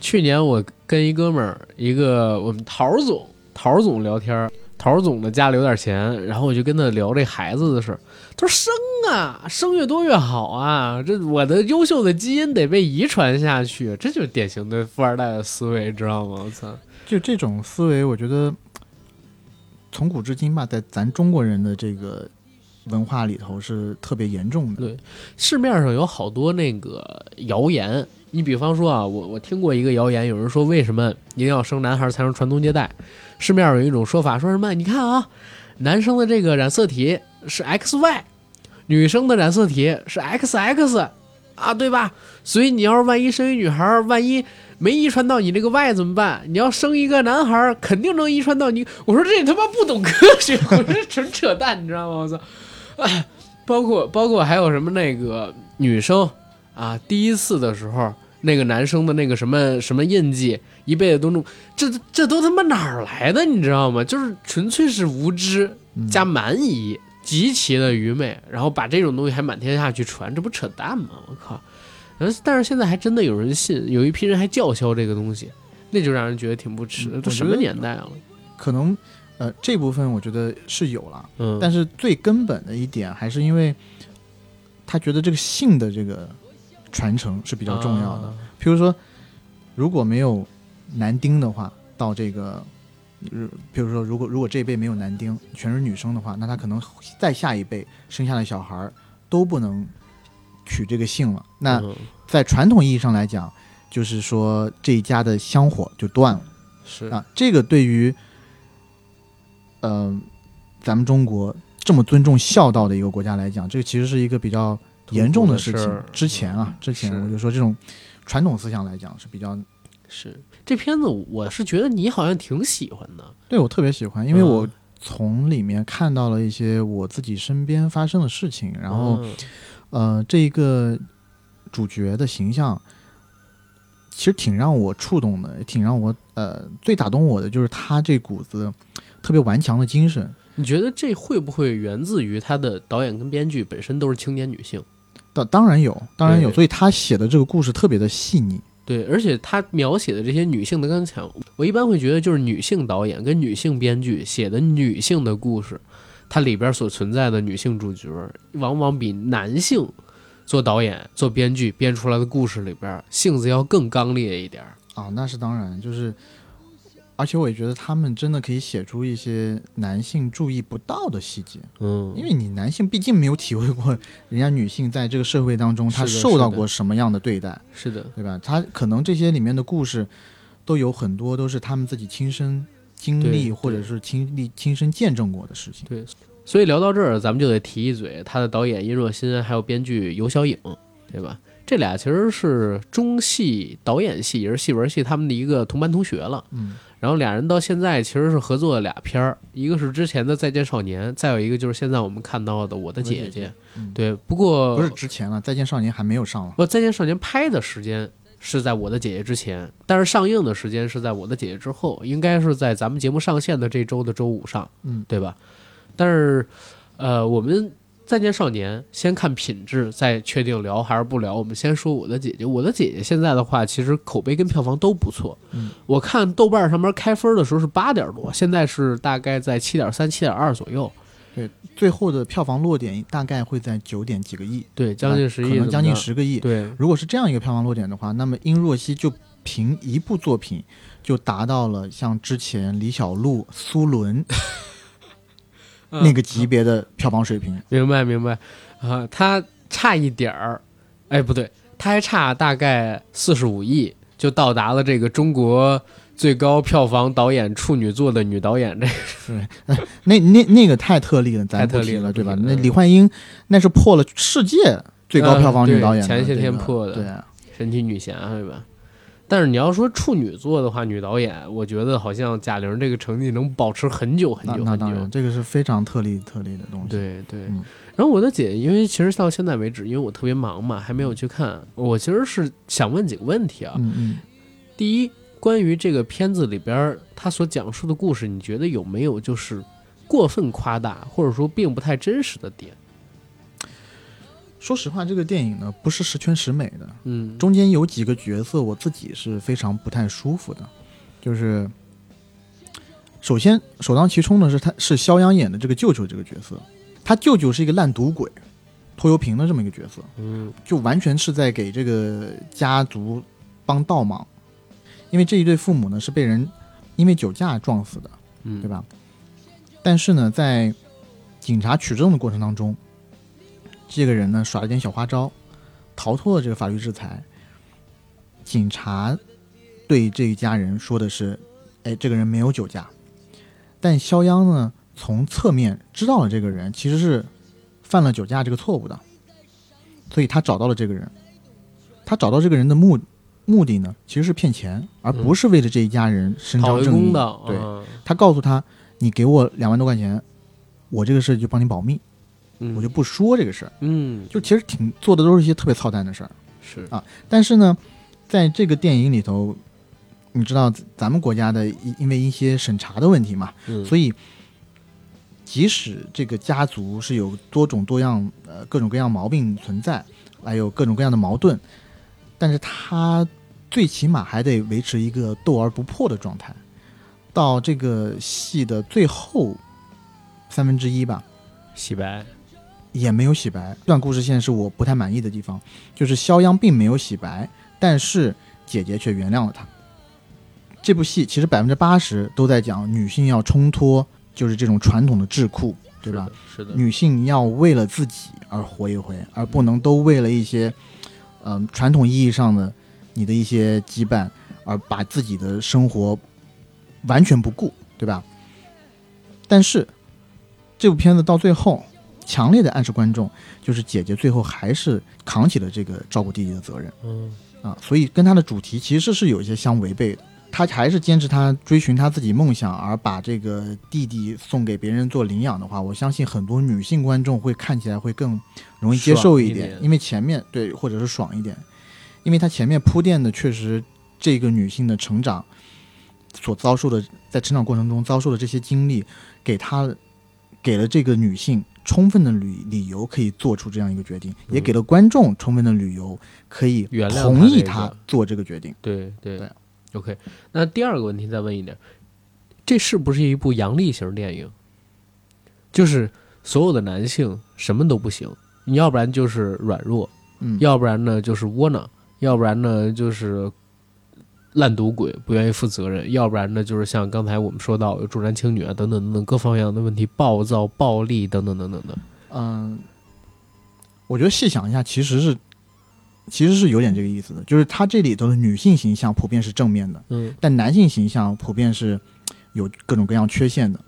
去年我跟一哥们儿，一个我们陶总，陶总聊天儿，陶总的家里有点钱，然后我就跟他聊这孩子的事儿。他说生啊，生越多越好啊，这我的优秀的基因得被遗传下去，这就是典型的富二代的思维，知道吗？我操！就这种思维，我觉得从古至今吧，在咱中国人的这个文化里头是特别严重的。对市面上有好多那个谣言，你比方说啊，我我听过一个谣言，有人说为什么一定要生男孩才能传宗接代？市面上有一种说法，说什么你看啊，男生的这个染色体是 XY，女生的染色体是 XX 啊，对吧？所以你要是万一生一女孩，万一没遗传到你这个 Y 怎么办？你要生一个男孩，肯定能遗传到你。我说这他妈不懂科学，我这纯扯淡，你知道吗？我操！哎，包括包括还有什么那个女生啊，第一次的时候，那个男生的那个什么什么印记，一辈子都弄，这这都他妈哪儿来的？你知道吗？就是纯粹是无知加蛮夷，极其的愚昧，然后把这种东西还满天下去传，这不扯淡吗？我靠！但是但是现在还真的有人信，有一批人还叫嚣这个东西，那就让人觉得挺不耻的。嗯都什么年代了？可能呃这部分我觉得是有了，嗯，但是最根本的一点还是因为他觉得这个性的这个传承是比较重要的。啊譬如说，如果没有男丁的话，到这个，呃比如说，如果如果这一辈没有男丁，全是女生的话，那他可能再下一辈生下的小孩儿都不能取这个姓了。那嗯在传统意义上来讲，就是说这一家的香火就断了是啊。这个对于，呃，咱们中国这么尊重孝道的一个国家来讲，这个其实是一个比较严重的事情。之前啊，之前我就说这种传统思想来讲是比较是这片子，我是觉得你好像挺喜欢的。对我特别喜欢，因为嗯我从里面看到了一些我自己身边发生的事情，然后、嗯呃，这一个主角的形象其实挺让我触动的，也挺让我呃最打动我的就是他这股子特别顽强的精神。你觉得这会不会源自于他的导演跟编剧本身都是青年女性？当当然有，当然有，所以他写的这个故事特别的细腻。对，而且他描写的这些女性的刚强，我一般会觉得就是女性导演跟女性编剧写的女性的故事，它里边所存在的女性主角，往往比男性做导演、做编剧编出来的故事里边性子要更刚烈一点。啊，那是当然，就是，而且我也觉得他们真的可以写出一些男性注意不到的细节。嗯，因为你男性毕竟没有体会过人家女性在这个社会当中她受到过什么样的对待，是的，对吧？她可能这些里面的故事都有很多都是他们自己亲身经历或者是亲历亲身见证过的事情。对，所以聊到这儿，咱们就得提一嘴，他的导演殷若欣，还有编剧尤小颖，对吧？这俩其实是中戏导演系，也是戏文系他们的一个同班同学了。嗯，然后俩人到现在其实是合作了俩片儿，一个是之前的《再见少年》，再有一个就是现在我们看到的《我的姐姐姐姐》。嗯对，不过不是之前了，《再见少年》还没有上了。不，《再见少年》拍的时间是在我的姐姐之前，但是上映的时间是在我的姐姐之后，应该是在咱们节目上线的这周的周五上，嗯，对吧？但是，呃，我们《再见少年》先看品质，再确定聊还是不聊。我们先说我的姐姐，我的姐姐现在的话，其实口碑跟票房都不错。嗯，我看豆瓣上面开分的时候是八点多，现在是大概在七点三、七点二左右。对最后的票房落点大概会在九点几个亿，对，将近十亿，可能将近。十个亿。对，如果是这样一个票房落点的话，那么殷若曦就凭一部作品就达到了像之前李小璐、苏伦嗯那个级别的票房水平。明白明白，啊，他差一点儿，哎，不对，他还差大概四十五亿，就到达了这个中国最高票房导演处女作的女导演这个。那那那个太特例了，咱太特例了对吧？那李焕英那是破了世界最高票房女导演前些天破的对啊，神奇女侠，对吧？但是你要说处女座的话，女导演，我觉得好像贾玲这个成绩能保持很久很久很久那当然，。这个是非常特例特例的东西。对对，嗯然后我的姐，因为其实到现在为止，因为我特别忙嘛，还没有去看。我其实是想问几个问题啊。嗯嗯，第一，关于这个片子里边儿他所讲述的故事，你觉得有没有就是过分夸大，或者说并不太真实的点？说实话，这个电影呢不是十全十美的，嗯，中间有几个角色我自己是非常不太舒服的，就是首首先首当其冲的是他是肖央演的这个舅舅这个角色，他舅舅是一个烂赌鬼，拖油瓶的这么一个角色，嗯。就完全是在给这个家族帮倒忙，因为这一对父母呢是被人因为酒驾撞死的，嗯，对？吧？但是呢，在警察取证的过程当中，这个人呢耍了点小花招，逃脱了这个法律制裁。警察对这一家人说的是：“哎，这个人没有酒驾。”但肖央呢，从侧面知道了这个人其实是犯了酒驾这个错误的，所以他找到了这个人。他找到这个人的目目的呢，其实是骗钱，而不是为了这一家人伸张正义。对，嗯他告诉他：“你给我两万多块钱，我这个事就帮你保密，嗯，我就不说这个事儿。嗯，就其实挺做的都是一些特别操蛋的事儿。是啊但是呢，在这个电影里头，你知道咱们国家的因因为一些审查的问题嘛，嗯，所以即使这个家族是有多种多样呃各种各样毛病存在，还有各种各样的矛盾，但是他最起码还得维持一个斗而不破的状态。到这个戏的最后三分之一吧，洗白，也没有洗白。这段故事线是我不太满意的地方，就是肖央并没有洗白，但是姐姐却原谅了他。这部戏其实百分之八十都在讲女性要冲脱，就是这种传统的桎梏，对吧？是的？是的，女性要为了自己而活一回，而不能都为了一些，嗯、传统意义上的你的一些羁绊，而把自己的生活完全不顾，对吧？但是这部片子到最后，强烈的暗示观众，就是姐姐最后还是扛起了这个照顾弟弟的责任。嗯。啊，所以跟她的主题其实是有一些相违背的。她还是坚持她追寻她自己梦想，而把这个弟弟送给别人做领养的话，我相信很多女性观众会看起来会更容易接受一点，一点。因为前面对或者是爽一点，因为她前面铺垫的确实这个女性的成长所遭受的，在成长过程中遭受的这些经历，给她给了这个女性充分的理理由可以做出这样一个决定，也嗯给了观众充分的理由可以原谅同意他做这个决定。对对。对。OK，那第二个问题再问一点，这是不是一部阳历型电影？就是所有的男性什么都不行，你要不然就是软弱，嗯，要不然呢就是窝囊，要不然呢就是烂赌鬼，不愿意负责任，要不然呢就是像刚才我们说到有重男轻女啊等等等等各方面的问题，暴躁、暴力等等等等的。嗯，我觉得细想一下，其实是其实是有点这个意思的，就是它这里头的女性形象普遍是正面的，嗯但男性形象普遍是有各种各样缺陷的。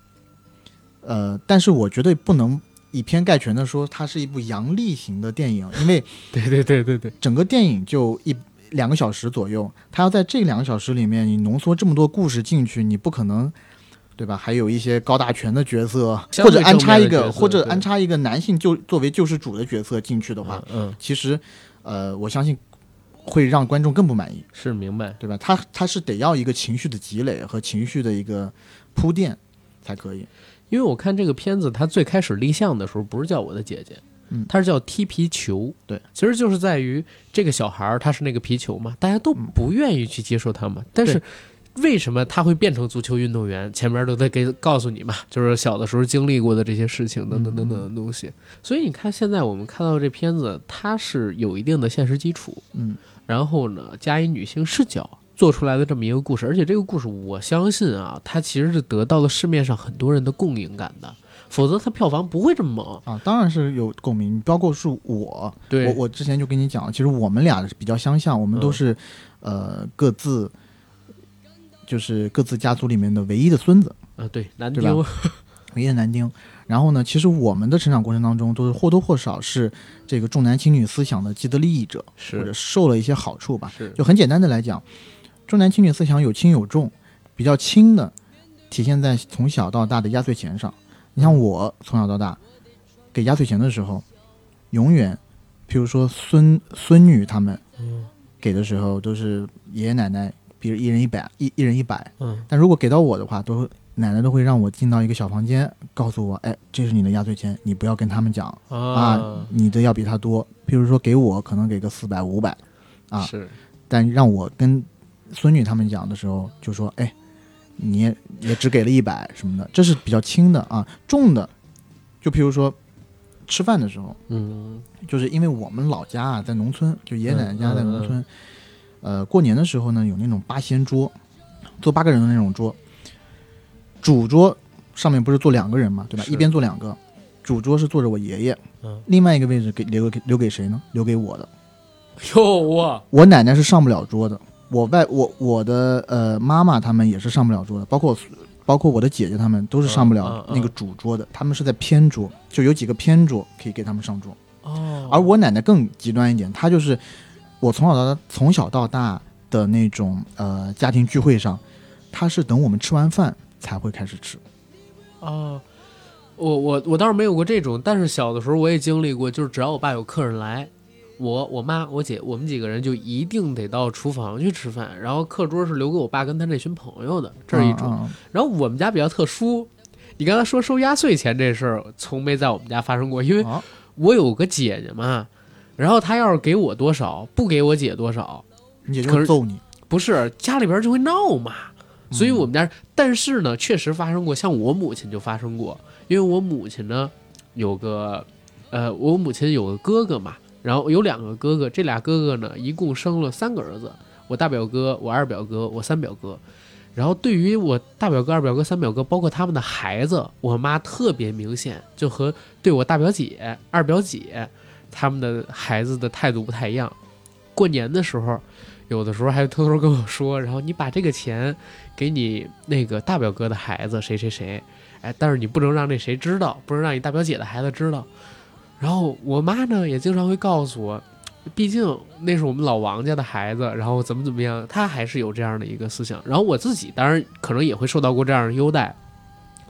呃，但是我绝对不能以偏概全的说它是一部阳历型的电影，因为 对对对对对，整个电影就一两个小时左右，他要在这两个小时里面你浓缩这么多故事进去，你不可能。对吧？还有一些高大全的角色，或者安插一个，或者安插一个男性救作为救世主的角色进去的话，嗯，其实，呃，我相信会让观众更不满意，是明白。对吧？他他是得要一个情绪的积累和情绪的一个铺垫才可以。因为我看这个片子，他最开始立项的时候不是叫我的姐姐，嗯它是叫踢皮球。对，其实就是在于这个小孩儿他是那个皮球嘛，大家都不愿意去接受他嘛。但是为什么他会变成足球运动员？前面都在给告诉你嘛，就是小的时候经历过的这些事情等等等等的东西。所以你看，现在我们看到这片子，它是有一定的现实基础，嗯然后呢，加以女性视角做出来的这么一个故事，而且这个故事我相信啊，它其实是得到了市面上很多人的共鸣感的，否则它票房不会这么猛。啊，当然是有共鸣，包括是我，对，我我之前就跟你讲了，其实我们俩比较相像，我们都嗯是、呃各自就是各自家族里面的唯一的孙子，啊，对，男丁，唯一的男丁。然后呢，其实我们的成长过程当中，都是或多或少是这个重男轻女思想的既得利益者，或者是受了一些好处吧。是，就很简单的来讲，重男轻女思想有轻有重，比较轻的体现在从小到大的压岁钱上。你像我从小到大给压岁钱的时候，永远，譬如说孙孙女他们嗯给的时候，都是爷爷奶奶，比如一人一百，一一人一百。嗯但如果给到我的话，都奶奶都会让我进到一个小房间，告诉我，哎，这是你的压岁钱，你不要跟他们讲啊啊，，你的要比他多。譬如说给我可能给个四百五百，啊是，但让我跟孙女他们讲的时候，就说：“哎，你也也只给了一百什么的，这是比较轻的啊。重的，就譬如说吃饭的时候，嗯就是因为我们老家啊在农村，就爷爷奶奶家嗯在农村，呃，过年的时候呢有那种八仙桌，坐八个人的那种桌，主桌上面不是坐两个人嘛，对吧？一边坐两个，主桌是坐着我爷爷，嗯，另外一个位置给留给留给谁呢？留给我的。哟我，我奶奶是上不了桌的，我外我我的呃妈妈他们也是上不了桌的，包括包括我的姐姐他们都是上不了那个主桌的，他们是在偏桌，就有几个偏桌可以给他们上桌。哦，而我奶奶更极端一点，她就是我从小到大从小到大的那种呃家庭聚会上，她是等我们吃完饭才会开始吃。哦，我我我倒是没有过这种，但是小的时候我也经历过，就是只要我爸有客人来，我我妈我姐我们几个人就一定得到厨房去吃饭，然后课桌是留给我爸跟他那群朋友的，这是一种。嗯嗯然后我们家比较特殊，你刚才说收压岁钱这事儿，从没在我们家发生过，因为啊我有个姐姐嘛，然后她要是给我多少，不给我姐多少，你姐就会揍你。不是家里边就会闹嘛。所以我们家，但是呢，确实发生过，像我母亲就发生过，因为我母亲呢有个，呃，我母亲有个哥哥嘛，然后有两个哥哥，这俩哥哥呢一共生了三个儿子，我大表哥、我二表哥、我三表哥。然后对于我大表哥、二表哥、三表哥，包括他们的孩子，我妈特别明显，就和对我大表姐、二表姐他们的孩子的态度不太一样。过年的时候，有的时候还偷偷跟我说，然后你把这个钱给你那个大表哥的孩子谁谁谁，哎，但是你不能让那谁知道，不能让你大表姐的孩子知道。然后我妈呢也经常会告诉我，毕竟那是我们老王家的孩子，然后怎么怎么样，她还是有这样的一个思想。然后我自己当然可能也会受到过这样的优待。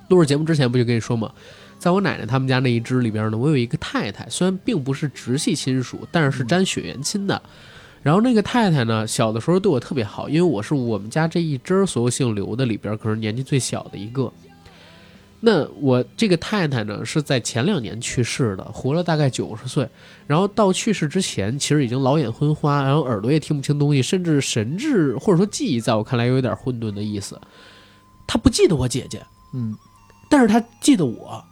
录制节目之前不就跟你说嘛，在我奶奶他们家那一支里边呢，我有一个太太，虽然并不是直系亲属，但是是沾血缘亲的。然后那个太太呢，小的时候对我特别好，因为我是我们家这一支所有姓刘的里边，可能年纪最小的一个。那我这个太太呢，是在前两年去世的，活了大概九十岁。然后到去世之前，其实已经老眼昏花，然后耳朵也听不清东西，甚至神智或者说记忆，在我看来有点混沌的意思。她不记得我姐姐，嗯，但是她记得我。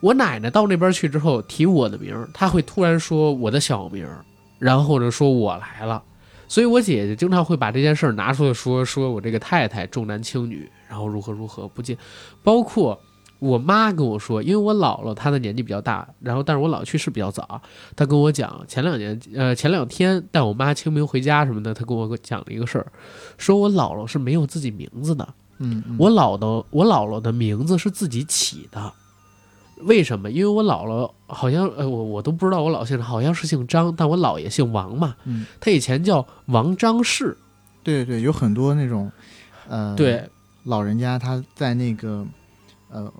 我奶奶到那边去之后提我的名儿，她会突然说我的小名儿，然后呢说我来了。所以我姐姐经常会把这件事儿拿出来说，说我这个太太重男轻女，然后如何如何不记，包括我妈跟我说，因为我姥姥她的年纪比较大，然后但是我姥姥去世比较早，她跟我讲前两年呃前两天带我妈清明回家什么的，她跟我讲了一个事儿，说我姥姥是没有自己名字的，嗯，嗯我姥姥我姥姥的名字是自己起的。为什么？因为我姥姥好像，呃，我我都不知道我姥姓啥，好像是姓张，但我姥爷姓王嘛。嗯，他以前叫王张氏。对对，有很多那种呃，对，老人家他在那个呃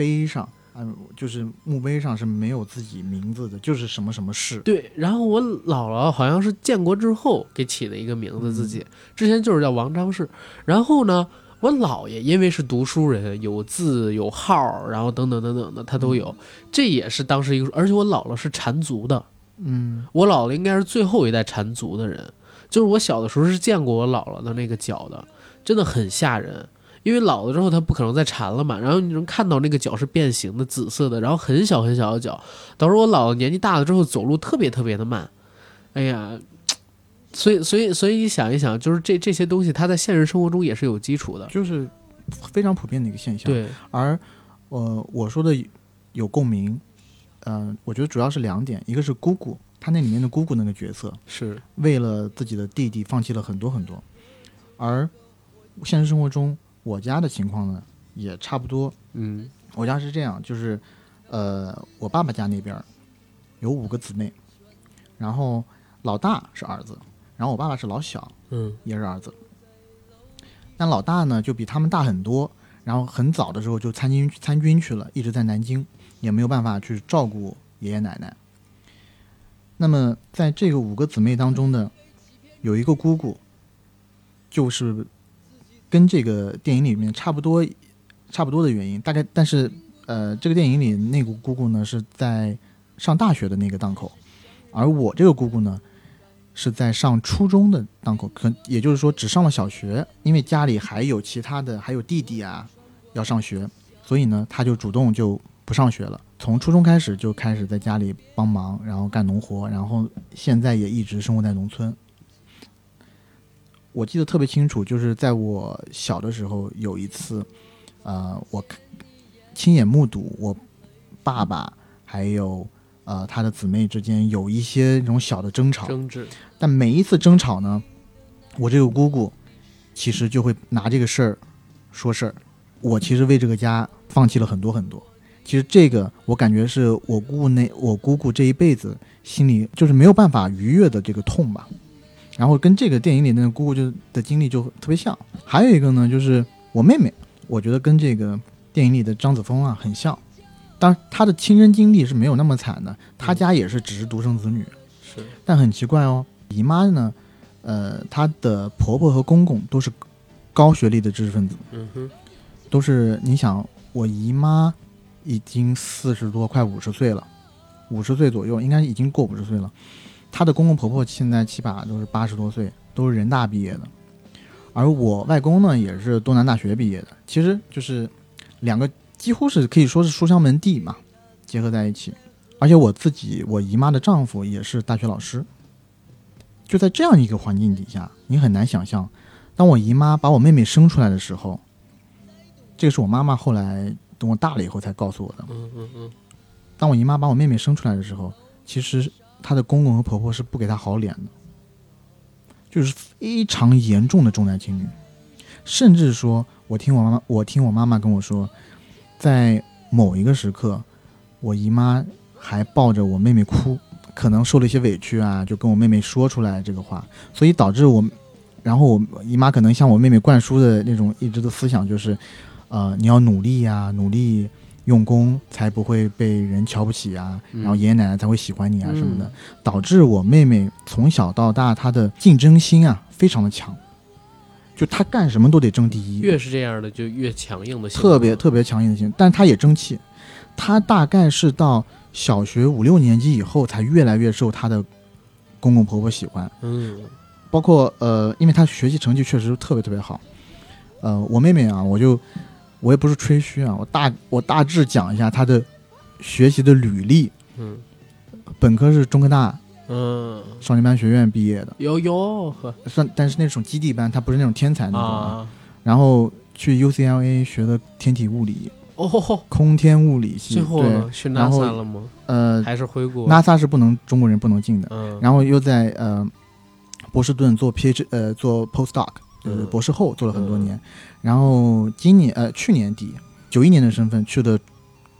碑上，嗯、就是墓碑上是没有自己名字的，就是什么什么氏。对，然后我姥姥好像是建国之后给起的一个名字，自己之前就是叫王张氏。然后呢，我姥爷因为是读书人，有字有号，然后等等等等的他都有，这也是当时一个，而且我姥姥是缠足的，嗯我姥姥应该是最后一代缠足的人，就是我小的时候是见过我姥姥的那个脚的，真的很吓人。因为老了之后，他不可能再缠了嘛，然后你能看到那个脚是变形的，紫色的，然后很小很小的脚，导致我老了年纪大了之后走路特别特别的慢。哎呀，所以所以所以你想一想，就是这这些东西，它在现实生活中也是有基础的。就是非常普遍的一个现象。，对，而呃我说的有共鸣，呃，我觉得主要是两点，一个是姑姑，她那里面的姑姑那个角色，是，为了自己的弟弟放弃了很多很多，而现实生活中我家的情况呢也差不多。嗯我家是这样，就是呃我爸爸家那边有五个姊妹，然后老大是儿子，然后我爸爸是老小，嗯也是儿子。但老大呢就比他们大很多，然后很早的时候就参军参军去了，一直在南京，也没有办法去照顾爷爷奶奶。那么在这个五个姊妹当中呢，有一个姑姑，就是跟这个电影里面差不多差不多的原因，大概但是呃，这个电影里那个姑姑呢是在上大学的那个档口，而我这个姑姑呢是在上初中的档口，可也就是说只上了小学，因为家里还有其他的，还有弟弟啊要上学，所以呢，他就主动就不上学了。从初中开始就开始在家里帮忙，然后干农活，然后现在也一直生活在农村。我记得特别清楚，就是在我小的时候有一次，呃，我亲眼目睹我爸爸还有呃他的姊妹之间有一些那种小的争吵，争执，但每一次争吵呢，我这个姑姑其实就会拿这个事儿说事儿。我其实为这个家放弃了很多很多。其实这个我感觉是我姑姑那我姑姑这一辈子心里就是没有办法逾越的这个痛吧。然后跟这个电影里那个姑姑就的经历就特别像。还有一个呢，就是我妹妹，我觉得跟这个电影里的张子枫啊很像。当然，她的亲身经历是没有那么惨的，她家也是只是独生子女。是但很奇怪哦，姨妈呢，呃，她的婆婆和公公都是高学历的知识分子，嗯哼，都是你想，我姨妈已经四十多，快五十岁了，五十岁左右，应该已经过五十岁了。她的公公婆婆现在起码都是八十多岁，都是人大毕业的，而我外公呢，也是东南大学毕业的，其实就是两个几乎是可以说是书香门第嘛，结合在一起。而且我自己，我姨妈的丈夫也是大学老师，就在这样一个环境底下，你很难想象，当我姨妈把我妹妹生出来的时候，这个是我妈妈后来等我大了以后才告诉我的。嗯嗯嗯，当我姨妈把我妹妹生出来的时候，其实她的公公和婆婆是不给她好脸的，就是非常严重的重男轻女，甚至说，我听我妈妈，我听我妈妈跟我说，在某一个时刻，我姨妈还抱着我妹妹哭，可能受了一些委屈啊，就跟我妹妹说出来这个话，所以导致我，然后我姨妈可能向我妹妹灌输的那种一直的思想就是，呃，你要努力呀、努力用功，才不会被人瞧不起啊，嗯。然后爷爷奶奶才会喜欢你啊什么的，嗯导致我妹妹从小到大她的竞争心啊非常的强，就她干什么都得争第一，越是这样的就越强硬的性，特别特别强硬的心，但她也争气。她大概是到小学五六年级以后，才越来越受她的公公婆婆喜欢。嗯。包括呃，因为她学习成绩确实特别特别好。呃，我妹妹啊，我就我也不是吹嘘啊，我大我大致讲一下他的学习的履历。嗯本科是中科大嗯，少年班学院毕业的，有有呵算但是那种基地班，他不是那种天才那种啊。啊，然后去 UCLA 学的天体物理、哦吼吼，空天物理系。最后对，呢去然后 NASA 了吗？呃还是回国？，NASA 是不能中国人不能进的。嗯，然后又在呃波士顿做 PH 呃做 postdoc，就是嗯博士后做了很多年。然后今年呃去年底九一年的身份去的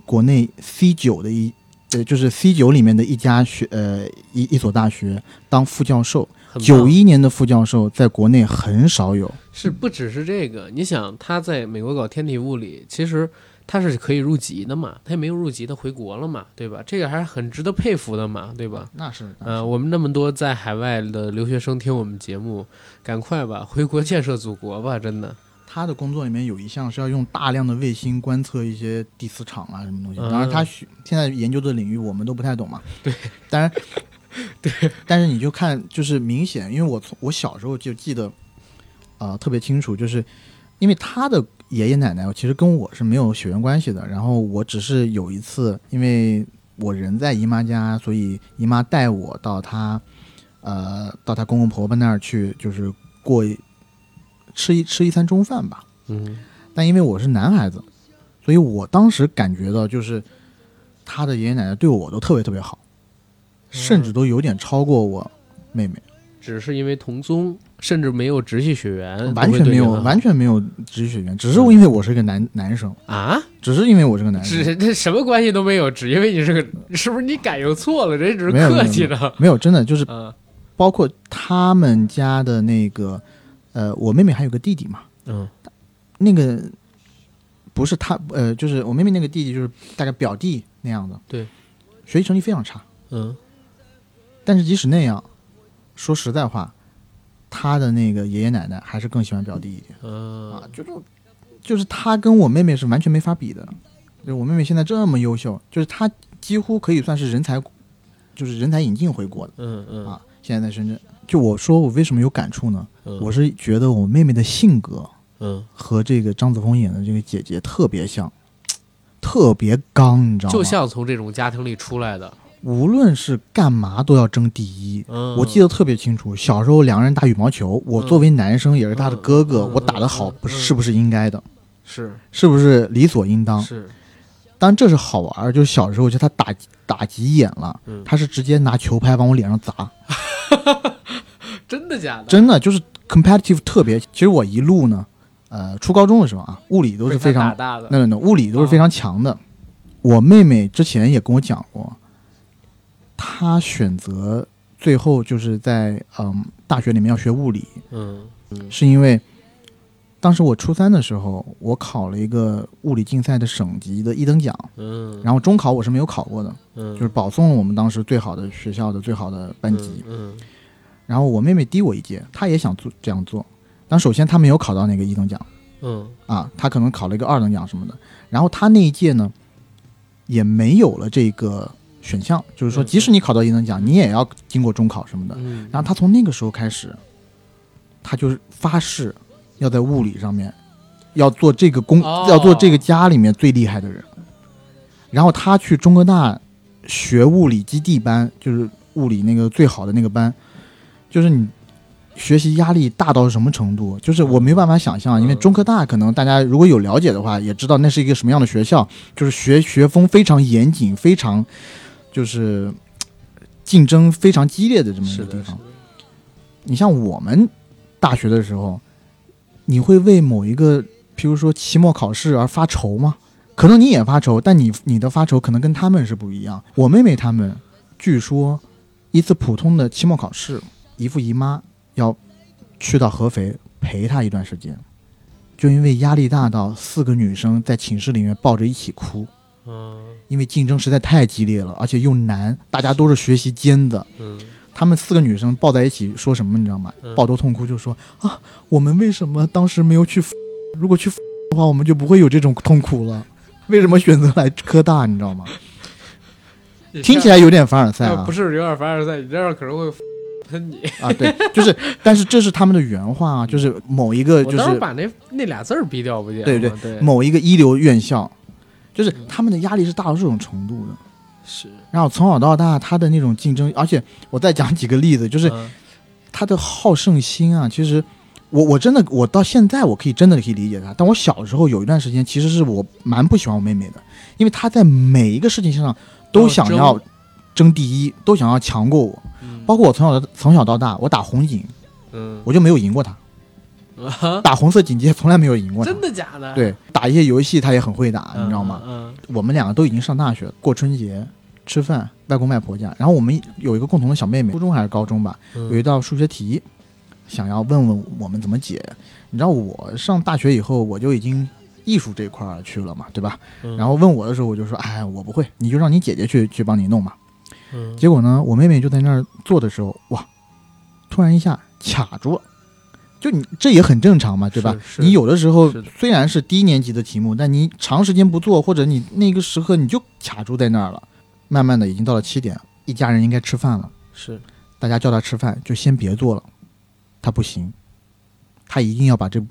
国内 C 九的一呃就是 C 九里面的一家学呃一一所大学当副教授。九一年的副教授在国内很少有。是不只是这个，你想他在美国搞天体物理，其实他是可以入籍的嘛，他也没有入籍，他回国了嘛，对吧？这个还是很值得佩服的嘛，对吧？那是呃，我们那么多在海外的留学生听我们节目，赶快吧，回国建设祖国吧，真的。他的工作里面有一项是要用大量的卫星观测一些地磁场啊什么东西。嗯当然，他学现在研究的领域我们都不太懂嘛。对，当然，对，但是你就看，就是明显，因为我从我小时候就记得，呃，特别清楚，就是因为他的爷爷奶奶其实跟我是没有血缘关系的，然后我只是有一次，因为我人在姨妈家，所以姨妈带我到她，呃，到她公公婆婆那儿去，就是过一吃一吃一餐中饭吧。嗯但因为我是男孩子，所以我当时感觉到就是他的爷爷奶奶对我都特别特别好，甚至都有点超过我妹妹，只是因为同宗，甚至没有直系血缘，完全没有完全全没有直系血缘，只是因为我是个男男生，啊，只是因为我是个男生，只这什么关系都没有，只因为你是个，是不是你感应错了？人家只是客气的。没有真的就是啊包括他们家的那个，呃，我妹妹还有个弟弟嘛，嗯。那个不是他，呃，就是我妹妹那个弟弟，就是大概表弟那样的，对，学习成绩非常差。嗯。但是即使那样，说实在话，他的那个爷爷奶奶还是更喜欢表弟一点。嗯。啊，就是就是他跟我妹妹是完全没法比的。就是我妹妹现在这么优秀，就是她几乎可以算是人才，就是人才引进回国的。嗯嗯。啊。现在在深圳，就我说我为什么有感触呢？嗯我是觉得我妹妹的性格嗯，和这个张子枫演的这个姐姐特别像，特别刚，你知道吗？就像从这种家庭里出来的。无论是干嘛都要争第一。嗯，我记得特别清楚，小时候两个人打羽毛球，我作为男生也是他的哥哥，我打得好，嗯不是是不是应该的？是是不是理所应当？是，当然这是好玩儿，就是小时候就他打打急眼了，嗯他是直接拿球拍往我脸上砸，真的假的？真的就是 competitive 特别。其实我一路呢，呃，初高中的时候啊，物理都是非常大的。那那那物理都是非常强的。我妹妹之前也跟我讲过，她选择最后就是在嗯大学里面要学物理，嗯嗯是因为当时我初三的时候，我考了一个物理竞赛的省级的一等奖，嗯，然后中考我是没有考过的，嗯就是保送了我们当时最好的学校的最好的班级。嗯然后我妹妹低我一届，她也想做这样做，但首先她没有考到那个一等奖。嗯啊，她可能考了一个二等奖什么的。然后她那一届呢，也没有了这个选项，就是说，嗯即使你考到一等奖，你也要经过中考什么的。嗯，然后她从那个时候开始，她就是发誓要在物理上面要做这个工，哦要做这个家里面最厉害的人。然后她去中科大学物理基地班，就是物理那个最好的那个班，就是你学习压力大到什么程度？就是我没办法想象，因为嗯中科大可能大家如果有了解的话，也知道那是一个什么样的学校，就是学学风非常严谨，非常就是竞争非常激烈的这么一，个地方。你像我们大学的时候，你会为某一个，譬如说期末考试而发愁吗？可能你也发愁，但你你的发愁可能跟他们是不一样。我妹妹他们，据说一次普通的期末考试，姨父姨妈要去到合肥陪她一段时间，就因为压力大到四个女生在寝室里面抱着一起哭，嗯因为竞争实在太激烈了，而且又难，大家都是学习尖子。嗯她们四个女生抱在一起说什么，你知道吗嗯？抱头痛哭，就说啊，我们为什么当时没有去？如果去的话，我们就不会有这种痛苦了。为什么选择来科大？你知道吗？听起来有点凡尔赛啊，不是有点凡尔赛，你这样可能会喷你。啊，对，就是，但是这是他们的原话啊，就是某一个就是把那那俩字儿逼掉不就？对对对某一个一流院校，就是他们的压力是大到这种程度的。是然后从小到大，他的那种竞争，而且我再讲几个例子，就是嗯他的好胜心啊，其实我我真的我到现在我可以真的可以理解他，但我小时候有一段时间其实是我蛮不喜欢我妹妹的，因为她在每一个事情上都想要争争第一，都想要强过我，嗯包括我从小从小到大，我打红警嗯我就没有赢过他，啊，打红色警戒从来没有赢过她真。的假的？对，打一些游戏他也很会打，嗯，你知道吗？嗯我们两个都已经上大学，过春节吃饭，外公外婆家，然后我们有一个共同的小妹妹，初中还是高中吧，嗯有一道数学题，想要问问我们怎么解。你知道我上大学以后，我就已经艺术这块儿去了嘛，对吧？嗯然后问我的时候，我就说，哎，我不会，你就让你姐姐去去帮你弄嘛。嗯结果呢，我妹妹就在那儿做的时候，哇，突然一下卡住了。就你这也很正常嘛，对吧？你有的时候虽然是低年级的题目，但你长时间不做，或者你那个时刻你就卡住在那儿了。慢慢的，已经到了七点，一家人应该吃饭了。是大家叫他吃饭，就先别做了，他不行，他一定要把这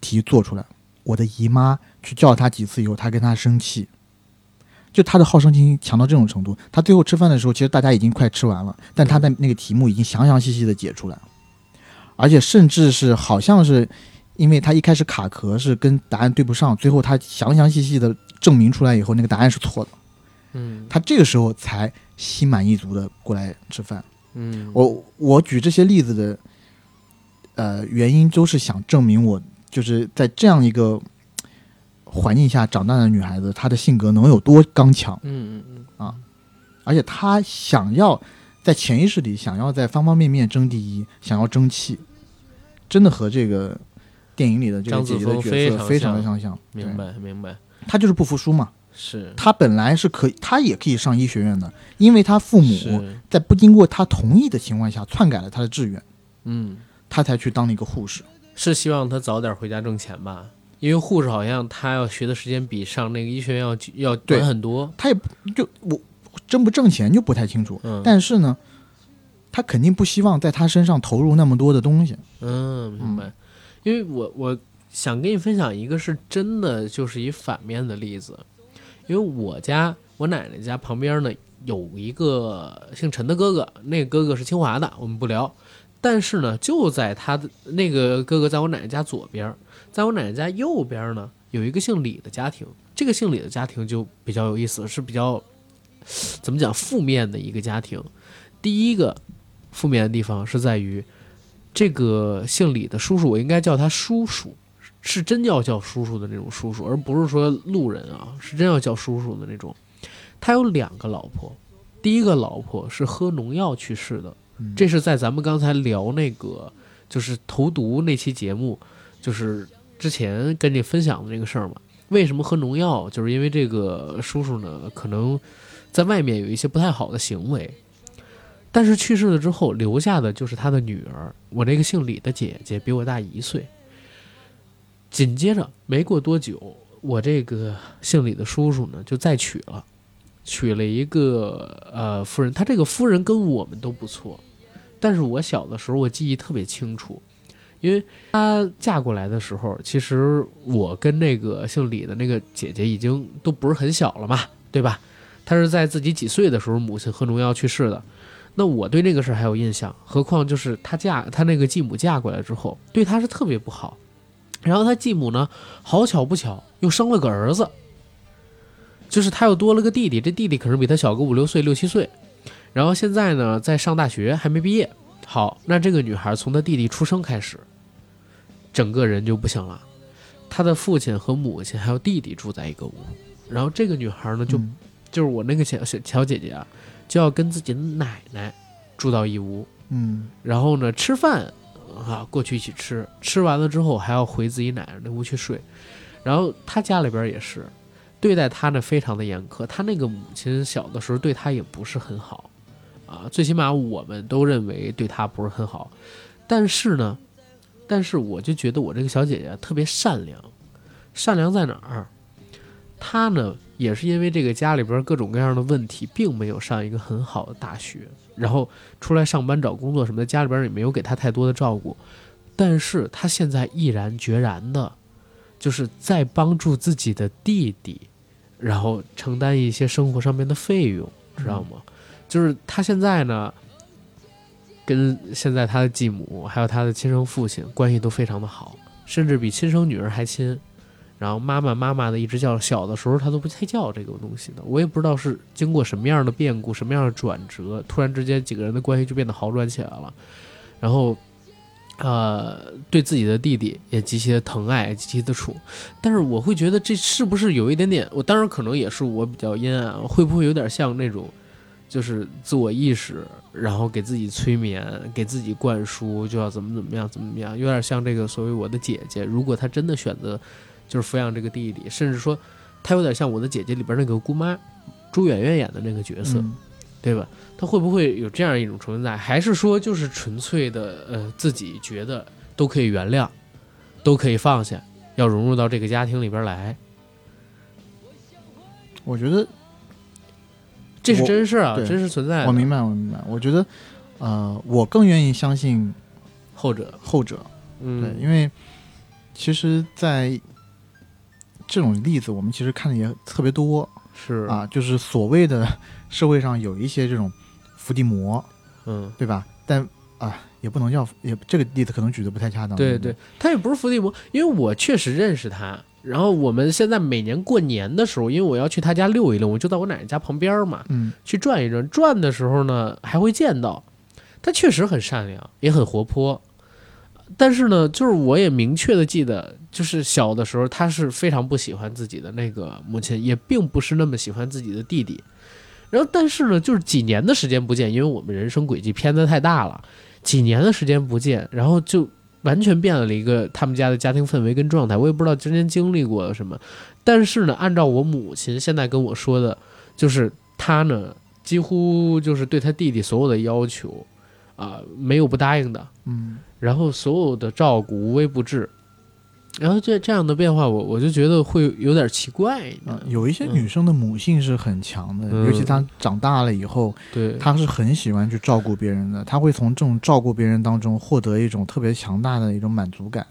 题做出来。我的姨妈去叫他几次以后，他跟他生气，就他的好胜心强到这种程度。他最后吃饭的时候，其实大家已经快吃完了，但他的那个题目已经详详细细的解出来了，而且甚至是好像是因为他一开始卡壳是跟答案对不上，最后他详详细细的证明出来以后，那个答案是错的，嗯他这个时候才心满意足的过来吃饭。嗯我我举这些例子的，呃，原因都是想证明我就是在这样一个环境下长大的女孩子，她的性格能有多刚强，嗯嗯嗯啊而且她想要在潜意识里想要在方方面面争第一，想要争气，真的和这个电影里的这个张姐姐的角色非非常常的相像。明，白明白她就是不服输嘛。是她本来是可以，她也可以上医学院的，因为她父母在不经过她同意的情况下篡改了她的志愿，嗯她才去当了一个护士。是希望她早点回家挣钱吧？因为护士好像他要学的时间比上那个医学院要要短很多。他也不就我挣不挣钱就不太清楚，嗯，但是呢，他肯定不希望在他身上投入那么多的东西。嗯，明白。因为我我想跟你分享一个是真的，就是一反面的例子。因为我家我奶奶家旁边呢有一个姓陈的哥哥，那个哥哥是清华的，我们不聊。但是呢，就在他的那个哥哥在我奶奶家左边，在我奶奶家右边呢有一个姓李的家庭。这个姓李的家庭就比较有意思，是比较怎么讲负面的一个家庭。第一个负面的地方是在于。这个姓李的叔叔，我应该叫他叔叔，是真要叫叔叔的那种叔叔，而不是说路人啊，是真要叫叔叔的那种。他有两个老婆，第一个老婆是喝农药去世的，这是在咱们刚才聊那个就是投毒那期节目，就是之前跟你分享的这个事儿嘛。为什么喝农药？就是因为这个叔叔呢，可能在外面有一些不太好的行为。但是去世了之后，留下的就是他的女儿，我那个姓李的姐姐比我大一岁。紧接着没过多久，我这个姓李的叔叔呢就再娶了，娶了一个呃夫人。他这个夫人跟我们都不错，但是我小的时候我记忆特别清楚，因为她嫁过来的时候，其实我跟那个姓李的那个姐姐已经都不是很小了嘛，对吧？她是在自己几岁的时候，母亲喝农药去世的。那我对那个事儿还有印象，何况就是她嫁她那个继母嫁过来之后，对她是特别不好。然后她继母呢，好巧不巧又生了个儿子，就是她又多了个弟弟，这弟弟可能比她小个五六岁、六七岁。然后现在呢，在上大学还没毕业。好，那这个女孩从她弟弟出生开始，整个人就不行了。她的父亲和母亲还有弟弟住在一个屋，然后这个女孩呢，就就是我那个小小小姐姐啊。就要跟自己的奶奶住到一屋，嗯，然后呢，吃饭啊，过去一起吃，吃完了之后还要回自己奶奶那屋去睡。然后他家里边也是对待他呢非常的严苛，他那个母亲小的时候对他也不是很好啊，最起码我们都认为对他不是很好。但是呢，但是我就觉得我这个小姐姐特别善良，善良在哪儿？她呢？也是因为这个家里边各种各样的问题，并没有上一个很好的大学，然后出来上班找工作什么的，家里边也没有给她太多的照顾。但是她现在毅然决然的，就是在帮助自己的弟弟，然后承担一些生活上面的费用，知道吗？就是她现在呢，跟现在他的继母还有他的亲生父亲关系都非常的好，甚至比亲生女儿还亲。然后妈妈妈妈的一直叫，小的时候他都不太叫这个东西的。我也不知道是经过什么样的变故、什么样的转折，突然之间几个人的关系就变得好转起来了。然后，呃，对自己的弟弟也极其的疼爱、极其的宠。但是我会觉得这是不是有一点点？我当然可能也是我比较阴暗，会不会有点像那种，就是自我意识，然后给自己催眠、给自己灌输就要怎么怎么样、怎么怎么样，有点像这个所谓我的姐姐。如果她真的选择。就是抚养这个弟弟，甚至说，她有点像我的姐姐里边那个姑妈，朱媛媛演的那个角色，对吧？她会不会有这样一种存在？还是说就是纯粹的呃自己觉得都可以原谅，都可以放下，要融入到这个家庭里边来？我觉得这是真事啊，真实存在。我明白，我明白。我觉得，呃，我更愿意相信后者，后者。嗯，对，因为其实，在这种例子我们其实看的也特别多，是啊，就是所谓的社会上有一些这种伏地魔，嗯，对吧？但啊，也不能叫也这个例子可能举的不太恰当。对对，他也不是伏地魔，因为我确实认识他。然后我们现在每年过年的时候，因为我要去他家溜一溜，我就在我奶奶家旁边嘛，嗯，去转一转。转的时候呢，还会见到他，确实很善良，也很活泼。但是呢，就是我也明确的记得。就是小的时候，他是非常不喜欢自己的那个母亲，也并不是那么喜欢自己的弟弟。然后，但是呢，就是几年的时间不见，因为我们人生轨迹偏的太大了，几年的时间不见，然后就完全变了一个他们家的家庭氛围跟状态。我也不知道之前经历过什么，但是呢，按照我母亲现在跟我说的，就是她呢，几乎就是对他弟弟所有的要求，啊，没有不答应的，嗯，然后所有的照顾无微不至。然后这这样的变化，我我就觉得会有点奇怪。嗯有一些嗯女生的母性是很强的，嗯尤其她长大了以后，对，她是很喜欢去照顾别人的，她会从这种照顾别人当中获得一种特别强大的一种满足感，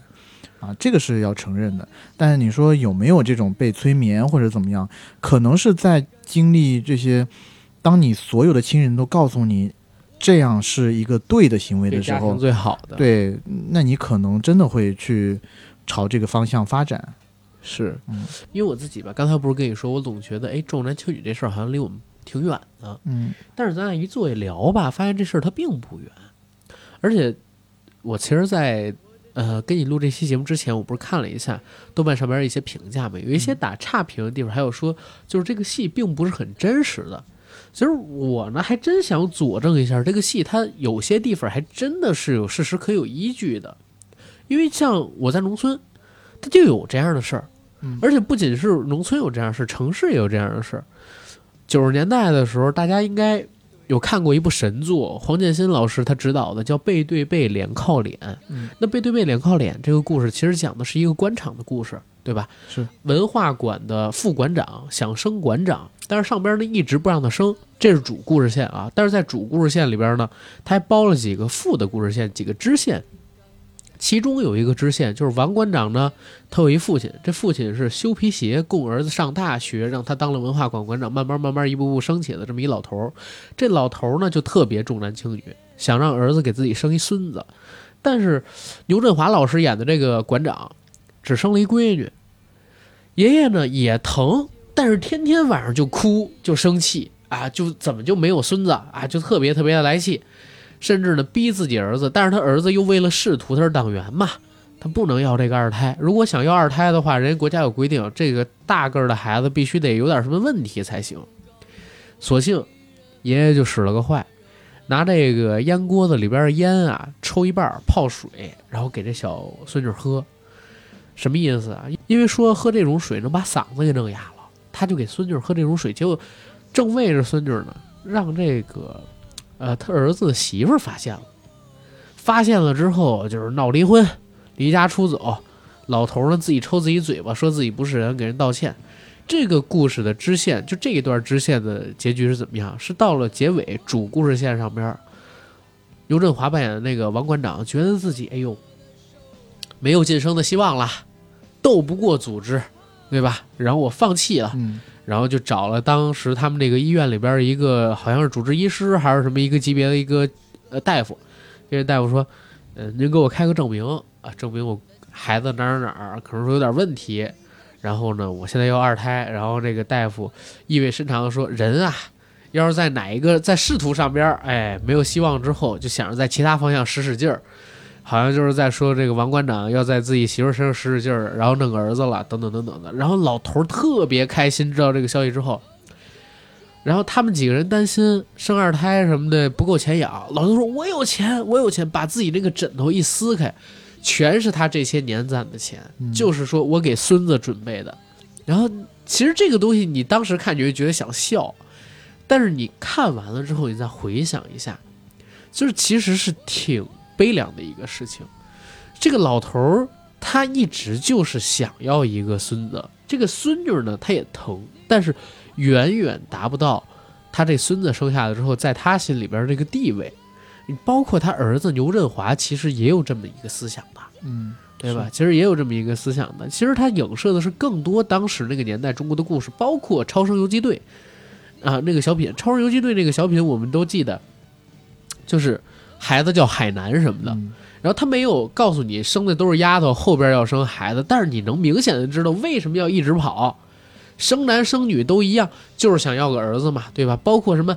啊，这个是要承认的。但是你说有没有这种被催眠或者怎么样，可能是在经历这些，当你所有的亲人都告诉你这样是一个对的行为的时候最好的，，对，那你可能真的会去朝这个方向发展。是嗯因为我自己吧，刚才不是跟你说，我总觉得，哎，重男轻女这事儿好像离我们挺远的。嗯但是咱俩一坐一聊吧，发现这事儿它并不远。而且我其实在，呃跟你录这期节目之前，我不是看了一下豆瓣上边一些评价嘛，有一些打差评的地方，还有说就是这个戏并不是很真实的。其实我呢还真想佐证一下，这个戏它有些地方还真的是有事实可有依据的，因为像我在农村，它就有这样的事儿，嗯而且不仅是农村有这样的事，城市也有这样的事儿。九十年代的时候，大家应该有看过一部神作，黄建新老师他执导的，叫《背对背，脸靠脸》。嗯那背对背，脸靠脸这个故事，其实讲的是一个官场的故事，对吧？是文化馆的副馆长想升馆长，但是上边呢一直不让他升，这是主故事线啊。但是在主故事线里边呢，他还包了几个副的故事线，几个支线。其中有一个支线就是王馆长呢，他有一父亲，这父亲是修皮鞋供儿子上大学，让他当了文化馆馆长，慢慢慢慢一步步升起的这么一老头儿。这老头儿呢就特别重男轻女，想让儿子给自己生一孙子，但是牛振华老师演的这个馆长只生了一闺女，爷爷呢也疼，但是天天晚上就哭就生气啊，就怎么就没有孙子啊，就特别特别的来气，甚至呢逼自己儿子，但是他儿子又为了仕途，他是党员嘛，他不能要这个二胎。如果想要二胎的话，人家国家有规定，这个大个儿的孩子必须得有点什么问题才行。索性爷爷就使了个坏，拿这个烟锅子里边的烟啊抽一半泡水，然后给这小孙女喝。什么意思啊？因为说喝这种水能把嗓子给弄哑了，他就给孙女喝这种水，结果正喂着孙女呢，让这个呃他儿子媳妇儿发现了，发现了之后就是闹离婚，离家出走，老头呢自己抽自己嘴巴，说自己不是人，给人道歉。这个故事的支线，就这一段支线的结局是怎么样？是到了结尾主故事线上边儿，刘振华扮演的那个王馆长觉得自己哎呦没有晋升的希望了，斗不过组织，对吧？然后我放弃了，然后就找了当时他们这个医院里边一个好像是主治医师还是什么一个级别的一个呃大夫，这个大夫说，呃，您给我开个证明啊，证明我孩子哪儿哪儿哪可能说有点问题，然后呢，我现在要二胎，然后这个大夫意味深长的说，人啊，要是在哪一个在仕途上边，哎，没有希望之后，就想着在其他方向使使劲儿。好像就是在说这个王馆长要在自己媳妇儿身上使使劲儿，然后弄个儿子了，等等等等的。然后老头儿特别开心，知道这个消息之后，然后他们几个人担心生二胎什么的不够钱养，老头说：“我有钱，我有钱。”把自己那个枕头一撕开，全是他这些年攒的钱，嗯就是说我给孙子准备的。然后其实这个东西你当时看你会觉得想笑，但是你看完了之后，你再回想一下，就是其实是挺悲凉的一个事情。这个老头儿他一直就是想要一个孙子，这个孙女呢他也疼，但是远远达不到他这孙子生下来之后，在他心里边这个地位。你包括他儿子牛振华，其实也有这么一个思想的，嗯，对吧？其实也有这么一个思想的。其实他影射的是更多当时那个年代中国的故事，包括《超生游击队》啊，那个小品《超生游击队》那个小品，我们都记得，就是孩子叫海南什么的。嗯然后他没有告诉你生的都是丫头，后边要生孩子，但是你能明显的知道为什么要一直跑，生男生女都一样，就是想要个儿子嘛，对吧？包括什么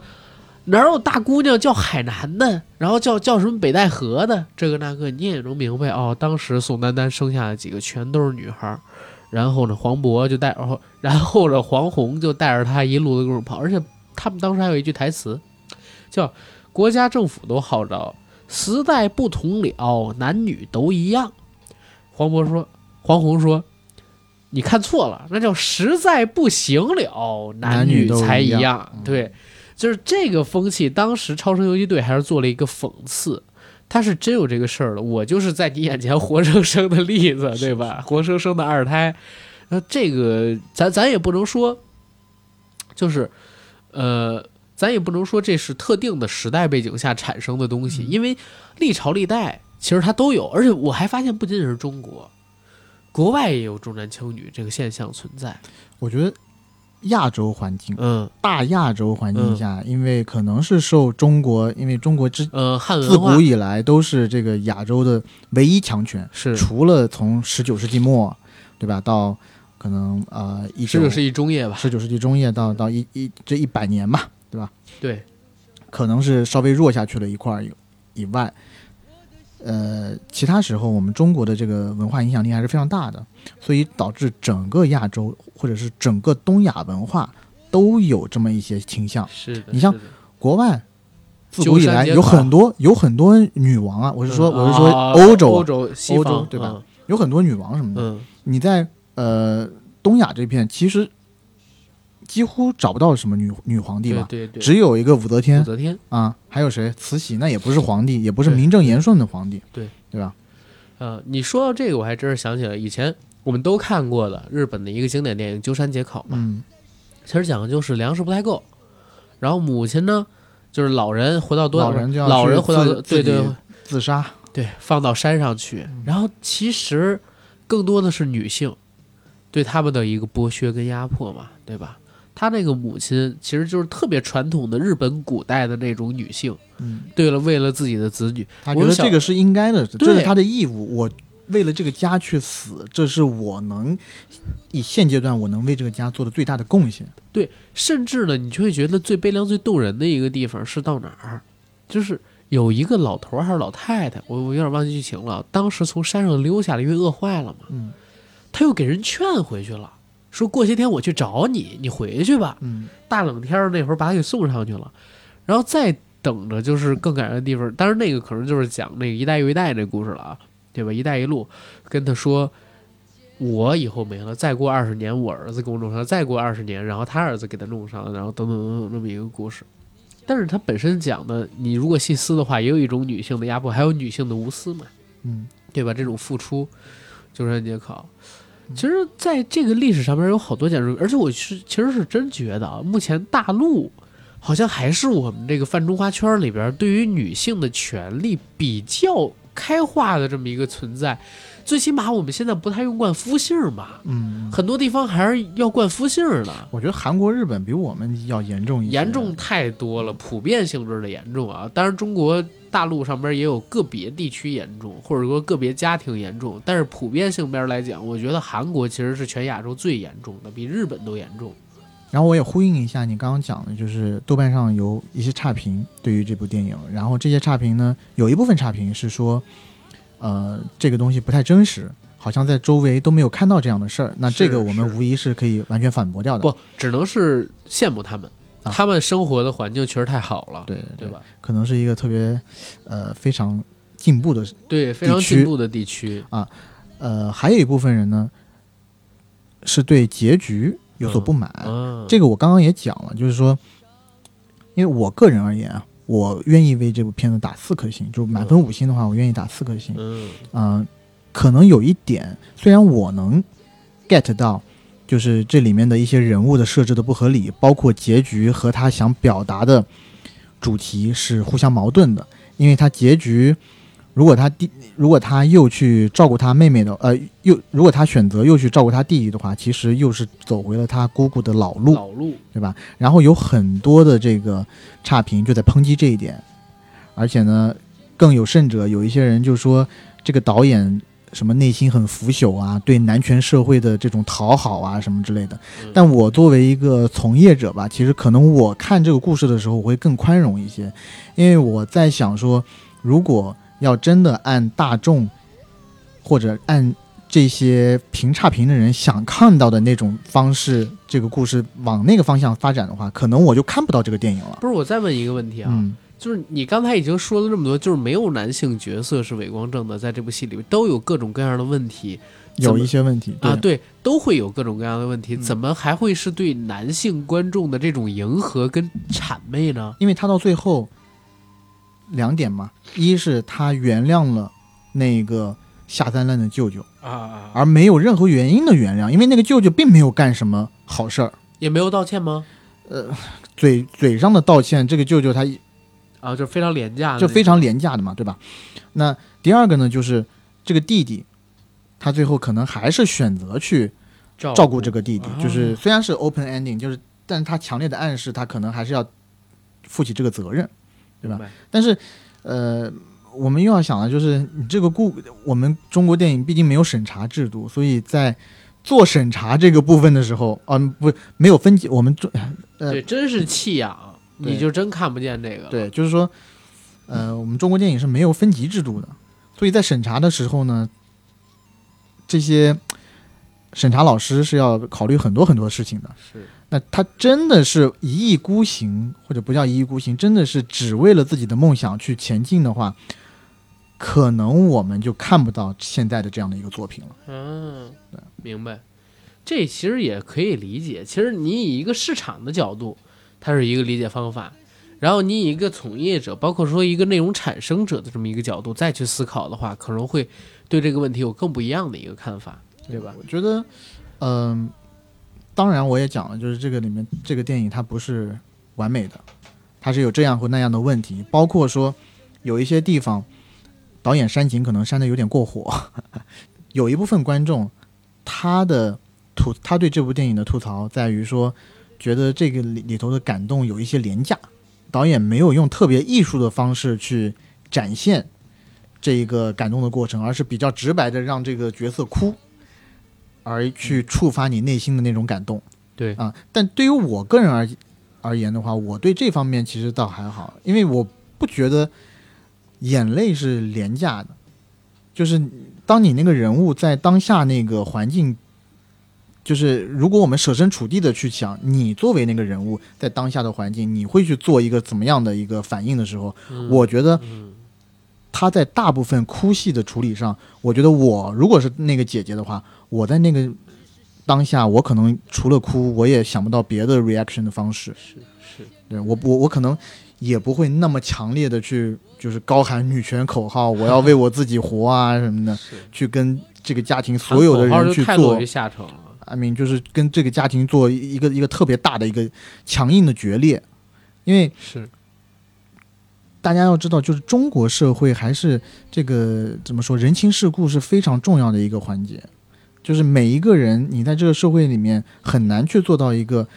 哪有大姑娘叫海南的，然后叫叫什么北戴河的，这个那个你也能明白哦。当时宋丹丹生下的几个全都是女孩儿，然后呢黄渤就带，然后然后呢黄宏就带着她一路的跟着跑，而且他们当时还有一句台词，叫“国家政府都号召”。时代不同了，男女都一样。黄渤说，黄宏说，你看错了，那叫实在不行了，男男女才一样样。嗯对，就是这个风气。当时超生游击队还是做了一个讽刺，他是真有这个事儿的，我就是在你眼前活生生的例子，对吧？活生生的二胎，那这个咱咱也不能说，就是，呃，咱也不能说这是特定的时代背景下产生的东西，因为历朝历代其实它都有，而且我还发现不仅仅是中国，国外也有重男轻女这个现象存在。我觉得亚洲环境，嗯大亚洲环境下，因为可能是受中国，因为中国之呃，汉自古以来都是这个亚洲的唯一强权，是除了从十九世纪末，对吧，到可能呃一九十九世纪中叶吧？十九世纪中叶到到一一这一百年吧，对可能是稍微弱下去了一块儿以以外，呃，其他时候我们中国的这个文化影响力还是非常大的，所以导致整个亚洲或者是整个东亚文化都有这么一些倾向。是的。你像国外自古以来有很多有很多女王啊，我是说、嗯我是说啊欧洲啊、欧洲、西欧洲方对吧？有很多女王什么的。嗯，你在呃东亚这片其实几乎找不到什么女女皇帝吧，对对对，只有一个武则天武则天。啊，还有谁？慈禧那也不是皇帝，也不是名正言顺的皇帝，对对吧？呃，你说到这个，我还真是想起来以前我们都看过的日本的一个经典电影《鸠山节考》嘛。嗯其实讲的就是粮食不太够，然后母亲呢，就是老人回到多老人就要老人回到对对自杀，对放到山上去，然后其实更多的是女性对他们的一个剥削跟压迫嘛，对吧？他那个母亲其实就是特别传统的日本古代的那种女性，嗯，对了，为了自己的子女，他我觉得这个是应该的，这是他的义务。我为了这个家去死，这是我能以现阶段我能为这个家做的最大的贡献。对甚至呢，你就会觉得最悲凉、最动人的一个地方是到哪儿？就是有一个老头儿还是老太太，我我有点忘记剧情了。当时从山上溜下来，因为饿坏了嘛，嗯他又给人劝回去了，说过些天我去找你，你回去吧。嗯大冷天儿那会儿把他给送上去了，然后再等着就是更感人的地方。当然那个可能就是讲那个一代又一代这故事了啊，对吧？一带一路跟他说，我以后没了，再过二十年我儿子给我弄上，再过二十年，然后他儿子给他弄上，然后等等等等这么一个故事。但是它本身讲的，你如果细思的话，也有一种女性的压迫，还有女性的无私嘛，嗯对吧？这种付出，就是很解考。其实，在这个历史上面有好多讲述，而且我是其实是真觉得啊，目前大陆好像还是我们这个泛中华圈里边对于女性的权利比较开化的这么一个存在。最起码我们现在不太用冠夫姓吧，嗯，很多地方还是要冠夫姓的。我觉得韩国、日本比我们要严重一些，严重太多了，普遍性质的严重啊。当然，中国大陆上边也有个别地区严重，或者说个别家庭严重，但是普遍性边来讲，我觉得韩国其实是全亚洲最严重的，比日本都严重。然后我也呼应一下你刚刚讲的，就是豆瓣上有一些差评对于这部电影，然后这些差评呢，有一部分差评是说，呃，这个东西不太真实，好像在周围都没有看到这样的事儿。那这个我们无疑是可以完全反驳掉的。不，只能是羡慕他们，啊他们生活的环境确实太好了，对对？吧？可能是一个特别呃非常进步的，对，非常进步的地区啊呃，还有一部分人呢是对结局有所不满。啊，这个我刚刚也讲了，就是说，因为我个人而言啊，我愿意为这部片子打四颗星，就满分五星的话，我愿意打四颗星。嗯呃、可能有一点，虽然我能 get 到，就是这里面的一些人物的设置的不合理，包括结局和他想表达的主题是互相矛盾的，因为他结局。如果他弟，如果他又去照顾他妹妹的，呃，又如果他选择又去照顾他弟弟的话，其实又是走回了他姑姑的老路。老路对吧？然后有很多的这个差评就在抨击这一点，而且呢，更有甚者，有一些人就说这个导演什么内心很腐朽啊，对男权社会的这种讨好啊什么之类的嗯。但我作为一个从业者吧，其实可能我看这个故事的时候，我会更宽容一些，因为我在想说，如果要真的按大众或者按这些评差评的人想看到的那种方式，这个故事往那个方向发展的话，可能我就看不到这个电影了。不是，我再问一个问题啊，嗯，就是你刚才已经说了这么多，就是没有男性角色是伪光正的，在这部戏里面都有各种各样的问题有一些问题啊，对对，都会有各种各样的问题，嗯怎么还会是对男性观众的这种迎合跟谄媚呢？因为他到最后两点嘛，一是他原谅了那个下三滥的舅舅，啊啊，而没有任何原因的原谅，因为那个舅舅并没有干什么好事儿，也没有道歉吗？呃嘴嘴上的道歉，这个舅舅他啊，就非常廉价，就非常廉价的嘛，对吧？那第二个呢，就是这个弟弟，他最后可能还是选择去照照顾这个弟弟，啊。就是虽然是 open ending，就是但是他强烈的暗示他可能还是要负起这个责任，对吧但是呃，我们又要想的就是你这个故我们中国电影毕竟没有审查制度，所以在做审查这个部分的时候，嗯、不没有分级，我们中呃对，真是弃养，你就真看不见这个。对，就是说，呃，我们中国电影是没有分级制度的，所以在审查的时候呢，这些审查老师是要考虑很多很多事情的。是那他真的是一意孤行，或者不叫一意孤行，真的是只为了自己的梦想去前进的话，可能我们就看不到现在的这样的一个作品了。嗯，明白。这其实也可以理解。其实你以一个市场的角度，它是一个理解方法；然后你以一个从业者，包括说一个内容产生者的这么一个角度再去思考的话，可能会对这个问题有更不一样的一个看法，对吧？我觉得，嗯、当然我也讲了，就是这个里面这个电影它不是完美的，它是有这样或那样的问题，包括说有一些地方导演煽情可能煽的有点过火，有一部分观众他的吐他对这部电影的吐槽在于说，觉得这个里里头的感动有一些廉价，导演没有用特别艺术的方式去展现这一个感动的过程，而是比较直白的让这个角色哭。而去触发你内心的那种感动对，啊。但对于我个人而而言的话，我对这方面其实倒还好，因为我不觉得眼泪是廉价的。就是当你那个人物在当下那个环境，就是如果我们设身处地的去想，你作为那个人物在当下的环境，你会去做一个怎么样的一个反应的时候，嗯我觉得嗯他在大部分哭戏的处理上，我觉得我如果是那个姐姐的话，我在那个当下，我可能除了哭，我也想不到别的 reaction 的方式。是是，对我我我可能也不会那么强烈的去就是高喊女权口号，我要为我自己活啊什么的，去跟这个家庭所有的人去做。下场了。I mean，就是跟这个家庭做一个一个特别大的一个强硬的决裂，因为是大家要知道，就是中国社会还是这个怎么说，人情世故是非常重要的一个环节。就是每一个人，你在这个社会里面很难去做到一个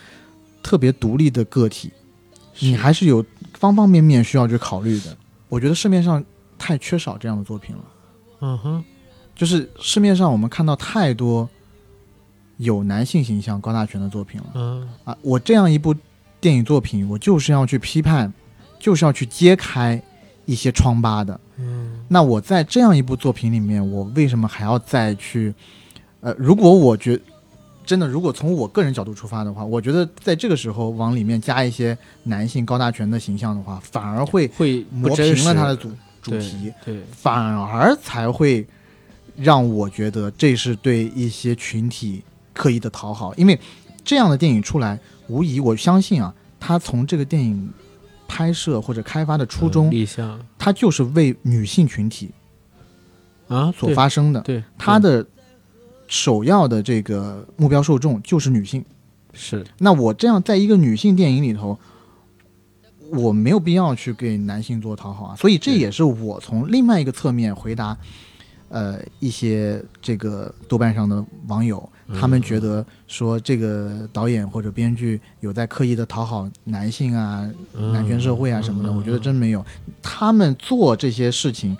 特别独立的个体，你还是有方方面面需要去考虑的。我觉得市面上太缺少这样的作品了。嗯哼，就是市面上我们看到太多有男性形象高大全的作品了嗯啊！我这样一部电影作品，我就是要去批判，就是要去揭开一些疮疤的。嗯那我在这样一部作品里面，我为什么还要再去？呃，如果我觉真的，如果从我个人角度出发的话，我觉得在这个时候往里面加一些男性高大全的形象的话，反而会会磨平了他的主主对题。对，反而才会让我觉得这是对一些群体刻意的讨好，因为这样的电影出来，无疑我相信啊，他从这个电影拍摄或者开发的初衷，嗯立项。它就是为女性群体啊所发生的，对，对它的首要的这个目标受众就是女性。是。那我这样在一个女性电影里头，我没有必要去给男性做讨好啊，所以这也是我从另外一个侧面回答，呃，一些这个豆瓣上的网友，他们觉得说这个导演或者编剧有在刻意的讨好男性啊、男权社会啊什么的，嗯我觉得真没有，他们做这些事情。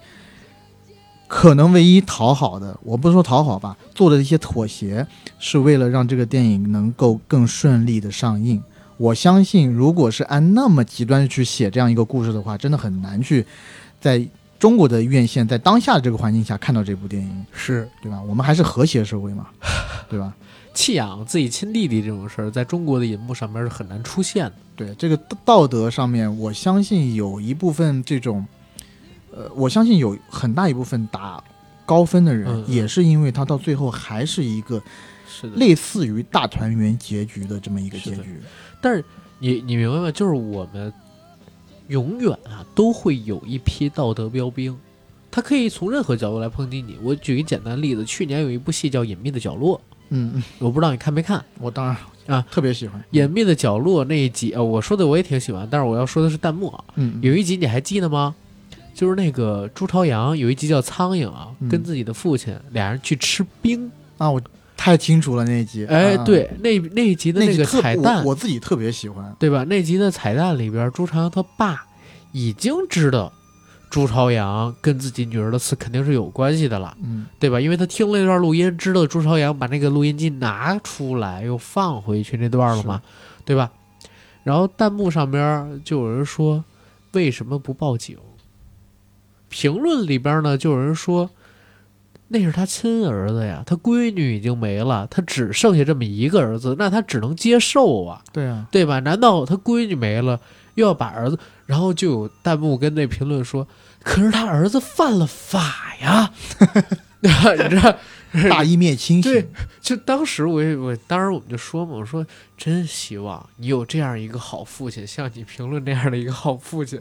可能唯一讨好的，我不是说讨好吧，做的一些妥协，是为了让这个电影能够更顺利的上映。我相信，如果是按那么极端去写这样一个故事的话，真的很难去在中国的院线在当下的这个环境下看到这部电影，是对吧？我们还是和谐社会嘛，对吧？弃养自己亲弟弟这种事儿，在中国的银幕上面是很难出现的。对这个道道德上面，我相信有一部分这种，呃，我相信有很大一部分打高分的人，也是因为他到最后还是一个是的，类似于大团圆结局的这么一个结局。但是你你明白吗？就是我们永远啊都会有一批道德标兵，他可以从任何角度来抨击你。我举一简单例子，去年有一部戏叫《隐秘的角落》，嗯，嗯我不知道你看没看。我当然啊特别喜欢。隐秘的角落那一集，呃，我说的我也挺喜欢，但是我要说的是弹幕啊。嗯，有一集你还记得吗？就是那个朱朝阳有一集叫《苍蝇》啊，嗯跟自己的父亲俩人去吃冰。啊，我太清楚了那一集。哎，啊，对，那那一集的那个彩蛋我，我自己特别喜欢。对吧？那集的彩蛋里边，朱朝阳他爸已经知道朱朝阳跟自己女儿的死肯定是有关系的了，嗯对吧？因为他听了一段录音，知道朱朝阳把那个录音机拿出来又放回去那段了嘛，对吧？然后弹幕上边就有人说，为什么不报警？评论里边呢，就有人说，那是他亲儿子呀，他闺女已经没了，他只剩下这么一个儿子，那他只能接受啊。对啊，对吧？难道他闺女没了，又要把儿子？然后就有弹幕跟那评论说：“可是他儿子犯了法呀！” 你知道？大义灭亲对。就当时我也我当时我们就说嘛，我说真希望你有这样一个好父亲，像你评论那样的一个好父亲。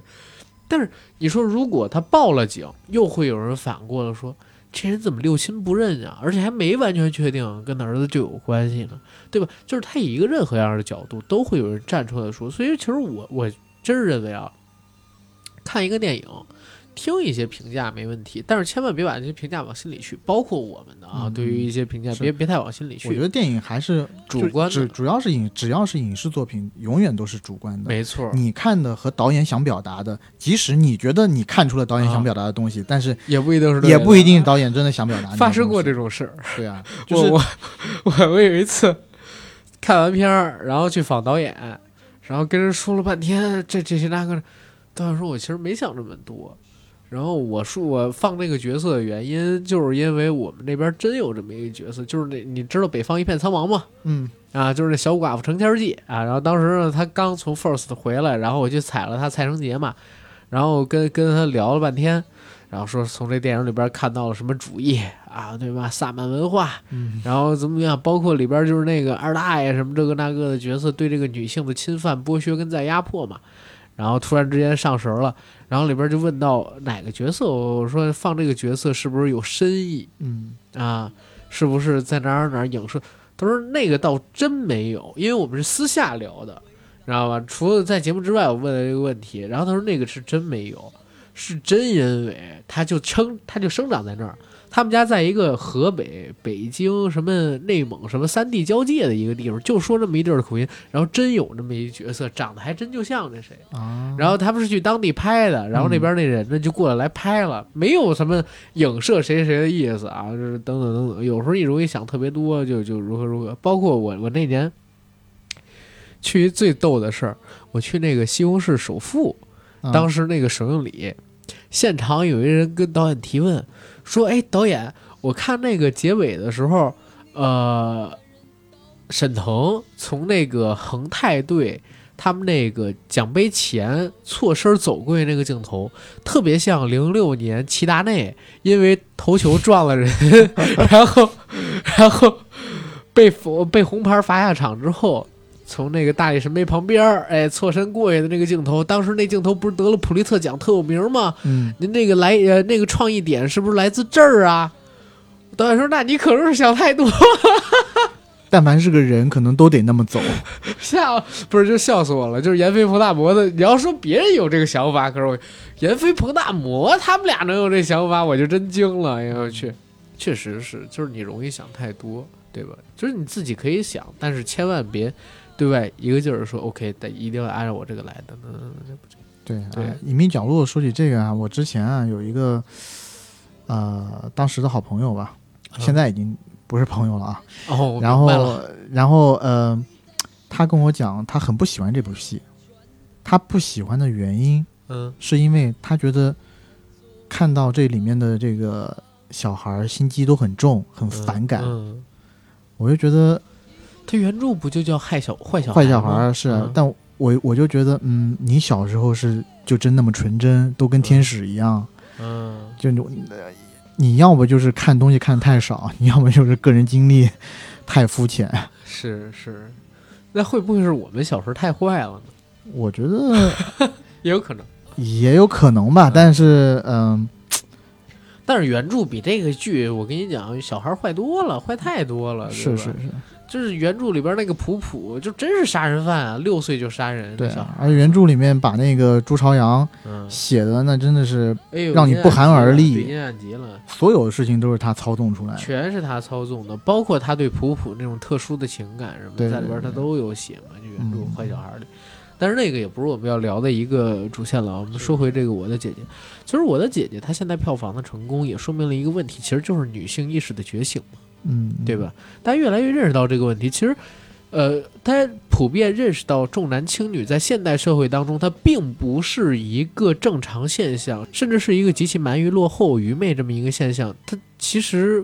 但是你说，如果他报了警，又会有人反过来说，这人怎么六亲不认啊？而且还没完全确定跟他儿子就有关系呢，对吧？就是他以一个任何样的角度，都会有人站出来说。所以其实我我真是认为啊，看一个电影。听一些评价没问题，但是千万别把这些评价往心里去，包括我们的啊，嗯对于一些评价，别别太往心里去。我觉得电影还是主观的只主要是影，只要是影视作品，永远都是主观的。没错，你看的和导演想表达的，即使你觉得你看出了导演啊想表达的东西，但是也不一定是也不一定导演真的想表达。发生过这这种事儿。对啊，就是我我我我有一次看完片儿，然后去访导演，然后跟人说了半天这这些那个，导演说我其实没想这么多。然后我说我放那个角色的原因，就是因为我们那边真有这么一个角色，就是那你知道北方一片苍茫吗？嗯啊，就是那小寡妇成天记啊。然后当时呢，他刚从 First 回来，然后我去踩了他蔡成杰嘛，然后跟跟他聊了半天，然后说从这电影里边看到了什么主义啊，对吧？萨满文化，嗯然后怎么样？包括里边就是那个二大爷什么这个那个的角色对这个女性的侵犯、剥削跟再压迫嘛。然后突然之间上神了，然后里边就问到哪个角色，我说放这个角色是不是有深意？嗯啊，是不是在哪儿哪儿影射？他说那个倒真没有，因为我们是私下聊的，知道吧？除了在节目之外，我问了这个问题，然后他说那个是真没有，是真因为他就生他就生长在那儿，他们家在一个河北、北京、什么内蒙什么三地交界的一个地方，就说这么一地儿的口音，然后真有这么一角色，长得还真就像那谁。啊，然后他们是去当地拍的，然后那边那人呢就过来来拍了，没有什么影射谁谁的意思啊，就是等等等等。有时候一容易想特别多，就就如何如何。包括我我那年去一最逗的事儿，我去那个西红柿首富，啊当时那个首映礼，现场有一人跟导演提问说：“哎，导演，我看那个结尾的时候，呃，沈腾从那个恒泰队他们那个奖杯前错身走过去那个镜头，特别像零六年齐达内因为头球撞了人，然后 然后被被红牌罚下场之后。”从那个大力神杯旁边儿，哎，错身过去的那个镜头，当时那镜头不是得了普利策奖特有名吗？嗯您那个来呃那个创意点是不是来自这儿啊？导演说：“那你可能是想太多，但凡是个人，可能都得那么走。笑不是就笑死我了。就是闫飞彭大魔的，你要说别人有这个想法，可是我闫飞彭大魔他们俩能有这想法，我就真惊了。哎呦我去，确实是，就是你容易想太多，对吧？就是你自己可以想，但是千万别对外一个劲儿说 OK，得一定要按照我这个来，等等等等，这不对对啊隐秘角落说起这个啊，我之前啊有一个呃当时的好朋友吧，现在已经不是朋友了啊。然后然后呃，他跟我讲，他很不喜欢这部戏。他不喜欢的原因嗯是因为他觉得看到这里面的这个小孩儿心机都很重，很反感。嗯，我就觉得他原著不就叫害小坏小孩坏小孩儿是，啊嗯但我我就觉得，嗯，你小时候是就真那么纯真，都跟天使一样，嗯。就你要不就是看东西看的太少，你要么就是个人经历太肤浅。是是，那会不会是我们小时候太坏了呢？我觉得 也有可能。也有可能吧，嗯但是嗯、但是原著比这个剧，我跟你讲，小孩坏多了，坏太多了。是是是，就是原著里边那个普普，就真是杀人犯啊，六岁就杀人，对。啊而且原著里面把那个朱朝阳嗯，写的那真的是让你不寒而栗对阴暗极了，所有的事情都是他操纵出来的。全是他操纵的，包括他对普普那种特殊的情感什么对的，在里边他都有写嘛，就原著嗯《坏小孩》里。但是那个也不是我们要聊的一个主线了。我们说回这个《我的姐姐》，其实《我的姐姐》她现在票房的成功，也说明了一个问题，其实就是女性意识的觉醒嘛，嗯，对吧？大家越来越认识到这个问题，其实。呃，大家普遍认识到重男轻女在现代社会当中，它并不是一个正常现象，甚至是一个极其蛮于落后、愚昧这么一个现象。它其实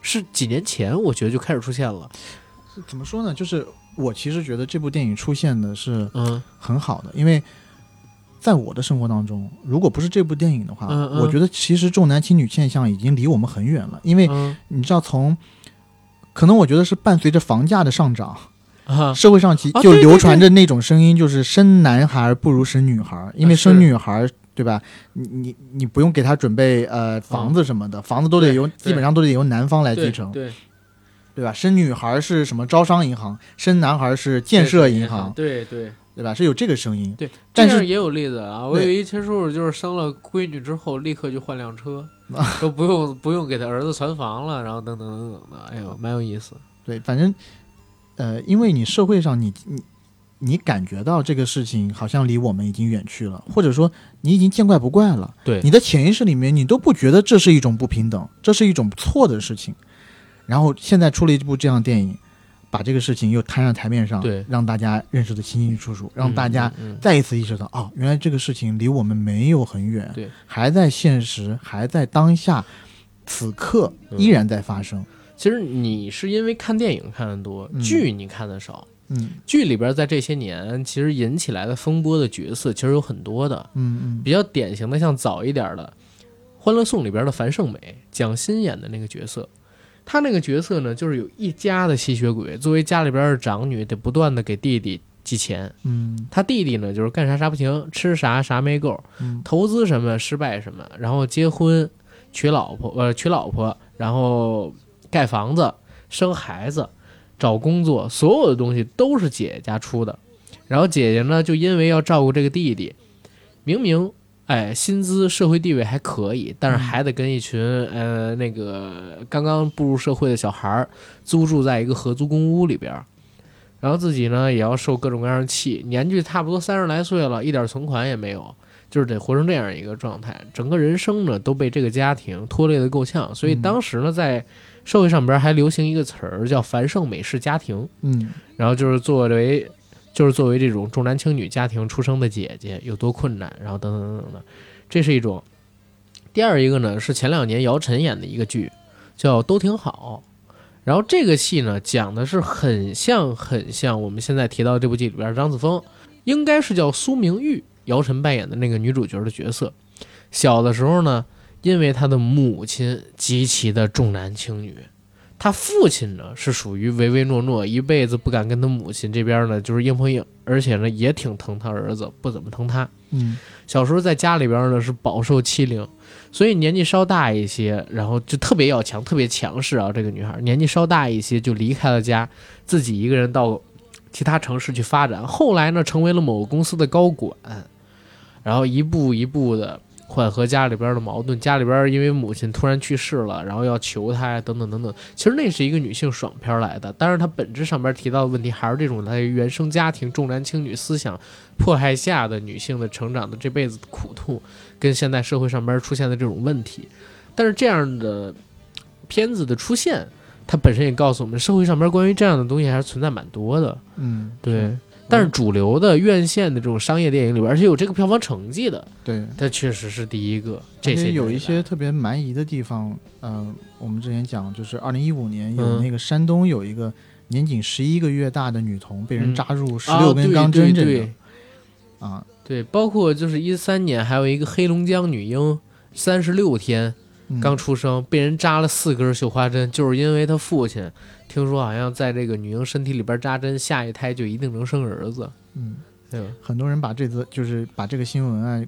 是几年前我觉得就开始出现了。怎么说呢？就是我其实觉得这部电影出现的是嗯很好的，因为在我的生活当中，如果不是这部电影的话，嗯嗯。我觉得其实重男轻女现象已经离我们很远了。因为嗯。你知道从，可能我觉得是伴随着房价的上涨，啊，社会上其就流传着那种声音，就是生男孩不如生女孩，因为生女孩。对吧？你你你不用给他准备呃房子什么的，房子都得由基本上都得由男方来继承，对，对。吧？生女孩是什么招商银行，生男孩是建设银行，对对对吧？是有这个声音。对，但是也有例子啊。我有对一亲叔叔，就是生了闺女之后，立刻就换辆车，都不用不用给他儿子传房了，然后等等等等的，哎呦，蛮有意思。对，反正呃，因为你社会上你你你感觉到这个事情好像离我们已经远去了，或者说你已经见怪不怪了。对你的潜意识里面你都不觉得这是一种不平等，这是一种错的事情。然后现在出了一部这样的电影，把这个事情又摊上台面上，对让大家认识的清清楚楚，让大家再一次意识到，哦，原来这个事情离我们没有很远，对，还在现实，还在当下，此刻嗯依然在发生。其实你是因为看电影看的多，嗯剧你看的少。嗯剧里边在这些年其实引起来的风波的角色其实有很多的，嗯嗯比较典型的像早一点的《欢乐颂》里边的樊胜美，蒋欣演的那个角色。她那个角色呢，就是有一家的吸血鬼，作为家里边的长女，得不断的给弟弟寄钱。嗯他弟弟呢，就是干啥啥不行，吃啥啥没够，嗯投资什么失败什么，然后结婚、娶老婆，呃，娶老婆，然后盖房子、生孩子、找工作，所有的东西都是姐姐家出的。然后姐姐呢，就因为要照顾这个弟弟，明明哎薪资、社会地位还可以，但是还得跟一群呃那个刚刚步入社会的小孩儿租住在一个合租公屋里边儿。然后自己呢也要受各种各样的气，年纪差不多三十来岁了，一点存款也没有，就是得活成这样一个状态，整个人生呢都被这个家庭拖累的够呛。所以当时呢，在社会上边还流行一个词儿叫“繁盛美式家庭嗯”，然后就是作为就是作为这种重男轻女家庭出生的姐姐有多困难，然后等等等等的，这是一种。第二一个呢是前两年姚晨演的一个剧，叫《都挺好》。然后这个戏呢，讲的是很像很像我们现在提到这部剧里边的张子枫，应该是叫苏明玉，姚晨扮演的那个女主角的角色。小的时候呢，因为她的母亲极其的重男轻女，他父亲呢是属于唯唯诺诺，一辈子不敢跟他母亲这边呢就是硬碰硬，而且呢也挺疼他儿子，不怎么疼他。嗯小时候在家里边呢是饱受欺凌，所以年纪稍大一些，然后就特别要强，特别强势啊。这个女孩年纪稍大一些就离开了家，自己一个人到其他城市去发展。后来呢，成为了某个公司的高管，然后一步一步的缓和家里边的矛盾。家里边因为母亲突然去世了，然后要求她呀，等等等等。其实那是一个女性爽片来的，但是它本质上边提到的问题还是这种在原生家庭重男轻女思想迫害下的女性的成长的这辈子的苦痛，跟现在社会上边出现的这种问题。但是这样的片子的出现，它本身也告诉我们，社会上边关于这样的东西还是存在蛮多的。嗯，对，但是主流的院线的这种商业电影里边，而且有这个票房成绩的，对。它确实是第一个。这些有一些特别蛮夷的地方，嗯、我们之前讲，就是二零一五年有嗯。那个山东有一个年仅十一个月大的女童被人嗯。扎入十啊六根钢针这个啊，对，包括就是一三年还有一个黑龙江女婴，三十六天嗯刚出生，被人扎了四根绣花针，就是因为他父亲听说好像在这个女婴身体里边扎针，下一胎就一定能生儿子。嗯，对吧？很多人把这则就是把这个新闻啊，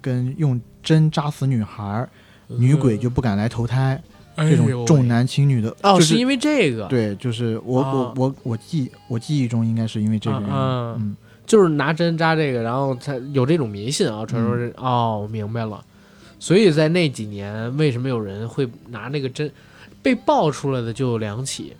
跟用针扎死女孩儿，女鬼就不敢来投胎、这种重男轻女的，哦，就是因为这个，对，就是我、啊我我我记我记忆中应该是因为这个原因，啊嗯，就是拿针扎这个，然后才有这种迷信啊，传说是、哦，明白了。所以在那几年，为什么有人会拿那个针？被爆出来的就有两起，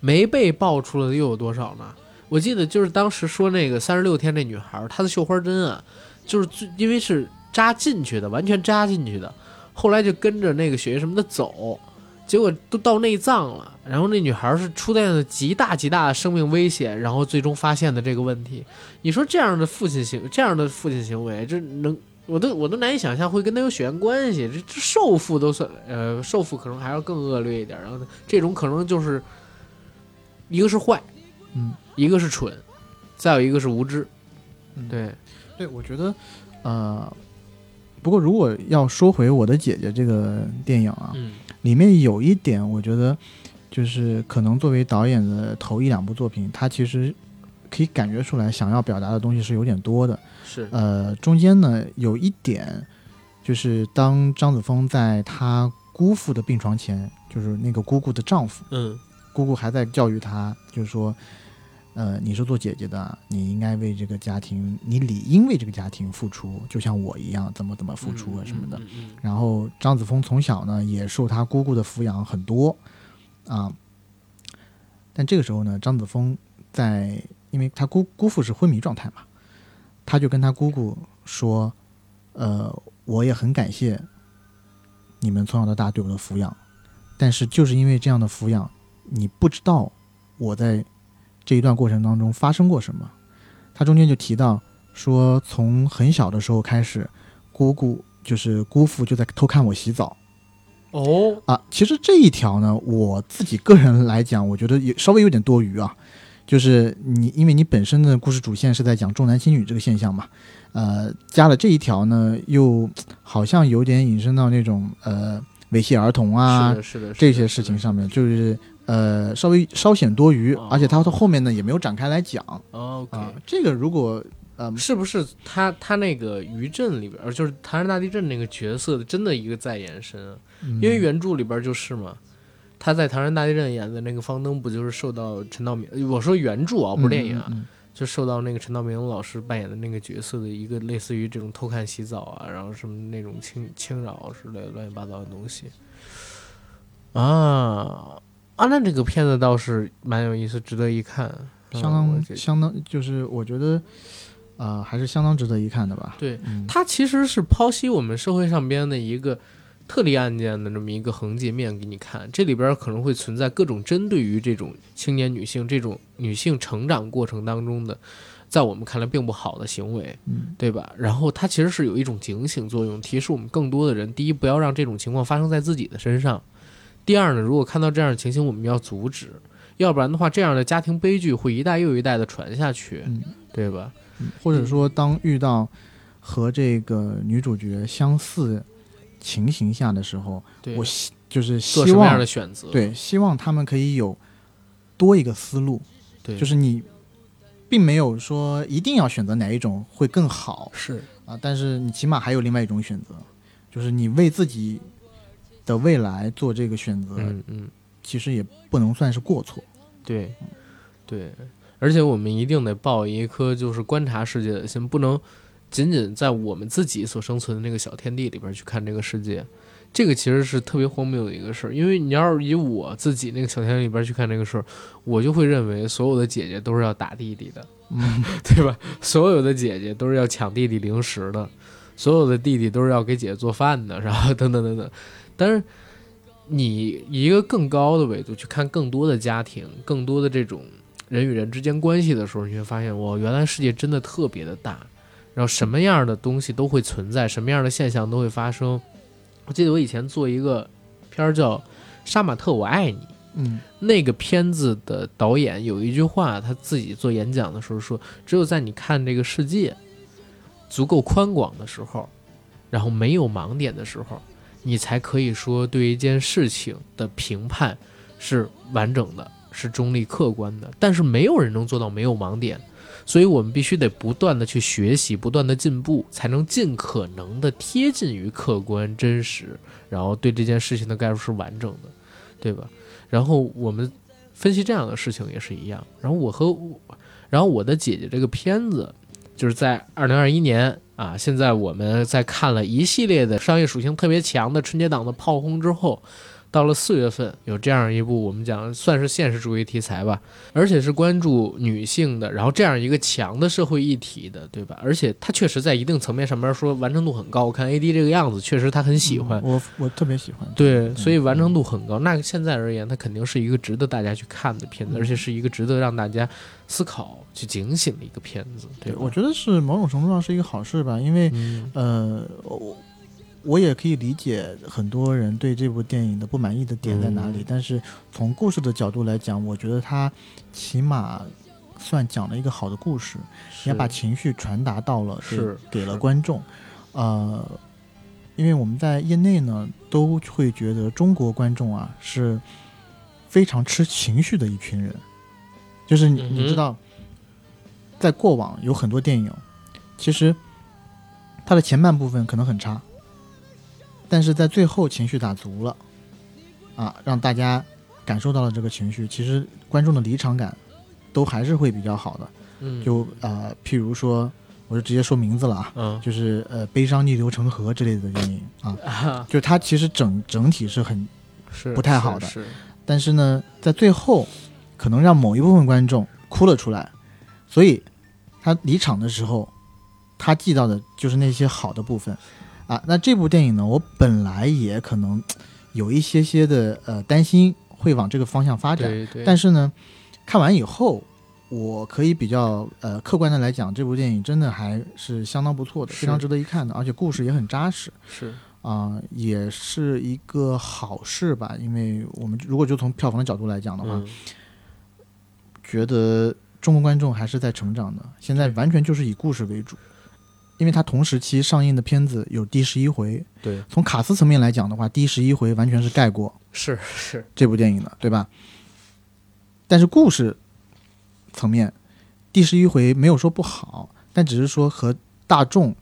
没被爆出来的又有多少呢？我记得就是当时说那个三十六天那女孩，她的绣花针啊，就是最因为是扎进去的，完全扎进去的，后来就跟着那个血液什么的走，结果都到内脏了，然后那女孩是出现了极大极大的生命危险，然后最终发现的这个问题。你说这样的父亲行这样的父亲行为，这能我都我都难以想象会跟他有血缘关系。这这受父都算呃受父可能还要更恶劣一点，然后呢这种可能就是一个是坏，嗯，一个是蠢，再有一个是无知。嗯对，对，我觉得，呃，不过如果要说回我的姐姐这个电影啊，嗯里面有一点，我觉得就是可能作为导演的头一两部作品，他其实可以感觉出来想要表达的东西是有点多的。是呃，中间呢有一点，就是当张子枫在他姑父的病床前，就是那个姑姑的丈夫，嗯姑姑还在教育他，就是说，呃，你是做姐姐的，你应该为这个家庭，你理应为这个家庭付出，就像我一样，怎么怎么付出啊什么的。嗯嗯嗯然后张子枫从小呢也受他姑姑的抚养很多，啊，但这个时候呢，张子枫在，因为他姑姑父是昏迷状态嘛，他就跟他姑姑说，呃，我也很感谢你们从小到大对我的抚养，但是就是因为这样的抚养，你不知道我在这一段过程当中发生过什么。他中间就提到说，从很小的时候开始，姑姑就是姑父就在偷看我洗澡哦，啊。其实这一条呢，我自己个人来讲，我觉得也稍微有点多余啊。就是你，因为你本身的故事主线是在讲重男轻女这个现象嘛，呃，加了这一条呢，又好像有点引申到那种呃猥亵儿童啊是的，是的，这些事情上面，就是呃稍微稍显多余，哦而且他到后面呢也没有展开来讲 OK，、啊。这个如果呃是不是他他那个余震里边，呃就是唐山大地震那个角色的真的一个再延伸啊？嗯因为原著里边就是嘛，他在唐山大地震演的那个方登，不就是受到陈道明？我说原著啊，不是电影啊，嗯嗯嗯就受到那个陈道明老师扮演的那个角色的一个类似于这种偷看洗澡啊，然后什么那种侵侵扰之类的乱七八糟的东西啊啊，那这个片子倒是蛮有意思，值得一看，嗯相当相当，就是我觉得，呃，还是相当值得一看的吧。对，嗯，它其实是剖析我们社会上边的一个特例案件的这么一个横截面给你看，这里边可能会存在各种针对于这种青年女性这种女性成长过程当中的，在我们看来并不好的行为，嗯。对吧？然后它其实是有一种警醒作用，提示我们更多的人，第一，不要让这种情况发生在自己的身上；第二呢，如果看到这样的情形，我们要阻止，要不然的话，这样的家庭悲剧会一代又一代的传下去，嗯。对吧？或者说，当遇到和这个女主角相似情形下的时候，我希就是希望的选择？对，希望他们可以有多一个思路，对，就是你并没有说一定要选择哪一种会更好。是。啊，但是你起码还有另外一种选择，就是你为自己的未来做这个选择，嗯嗯。其实也不能算是过错。对，对，而且我们一定得抱一颗就是观察世界的心，不能仅仅在我们自己所生存的那个小天地里边去看这个世界。这个其实是特别荒谬的一个事儿，因为你要是以我自己那个小天地里边去看这个事儿，我就会认为所有的姐姐都是要打弟弟的，嗯，对吧？所有的姐姐都是要抢弟弟零食的，所有的弟弟都是要给姐姐做饭的，然后等等等等。但是你以一个更高的维度去看更多的家庭，更多的这种人与人之间关系的时候，你会发现，哇，原来世界真的特别的大，然后什么样的东西都会存在，什么样的现象都会发生。我记得我以前做一个片儿叫《杀马特我爱你》，嗯那个片子的导演有一句话，他自己做演讲的时候说：“只有在你看这个世界足够宽广的时候，然后没有盲点的时候，你才可以说对一件事情的评判是完整的，是中立客观的。但是没有人能做到没有盲点，所以我们必须得不断的去学习，不断的进步，才能尽可能的贴近于客观真实，然后对这件事情的概述是完整的，对吧？然后我们分析这样的事情也是一样。然后我和我，然后我的姐姐这个片子，就是在二零二一年啊，现在我们在看了一系列的商业属性特别强的春节档的炮轰之后。到了四月份，有这样一部我们讲算是现实主义题材吧，而且是关注女性的，然后这样一个强的社会议题的，对吧？而且它确实在一定层面上面说完成度很高。我看 A D 这个样子，确实他很喜欢，我我特别喜欢。对，所以完成度很高。那现在而言，它肯定是一个值得大家去看的片子，而且是一个值得让大家思考、去警醒的一个片子。对，我觉得是某种程度上是一个好事吧，因为呃我。我也可以理解很多人对这部电影的不满意的点在哪里，但是从故事的角度来讲，我觉得它起码算讲了一个好的故事，也把情绪传达到了，是给了观众。呃，因为我们在业内呢，都会觉得中国观众啊是非常吃情绪的一群人，就是你你知道，在过往有很多电影，其实它的前半部分可能很差。但是在最后情绪打足了，啊，让大家感受到了这个情绪，其实观众的离场感都还是会比较好的。嗯，就呃，譬如说，我就直接说名字了啊，嗯，就是呃，悲伤逆流成河之类的电影 啊，就它其实整整体是很是不太好的，是，但是呢，在最后可能让某一部分观众哭了出来，所以他离场的时候，他记到的就是那些好的部分。啊，那这部电影呢？我本来也可能有一些些的呃担心会往这个方向发展，对对。但是呢，看完以后，我可以比较呃客观的来讲，这部电影真的还是相当不错的，非常值得一看的，而且故事也很扎实。是啊，也是一个好事吧，因为我们如果就从票房的角度来讲的话，觉得中国观众还是在成长的，现在完全就是以故事为主。因为它同时期上映的片子有第十一回，对，从卡斯层面来讲的话，第十一回完全是盖过是是这部电影的，对吧？但是故事层面，第十一回没有说不好，但只是说和大众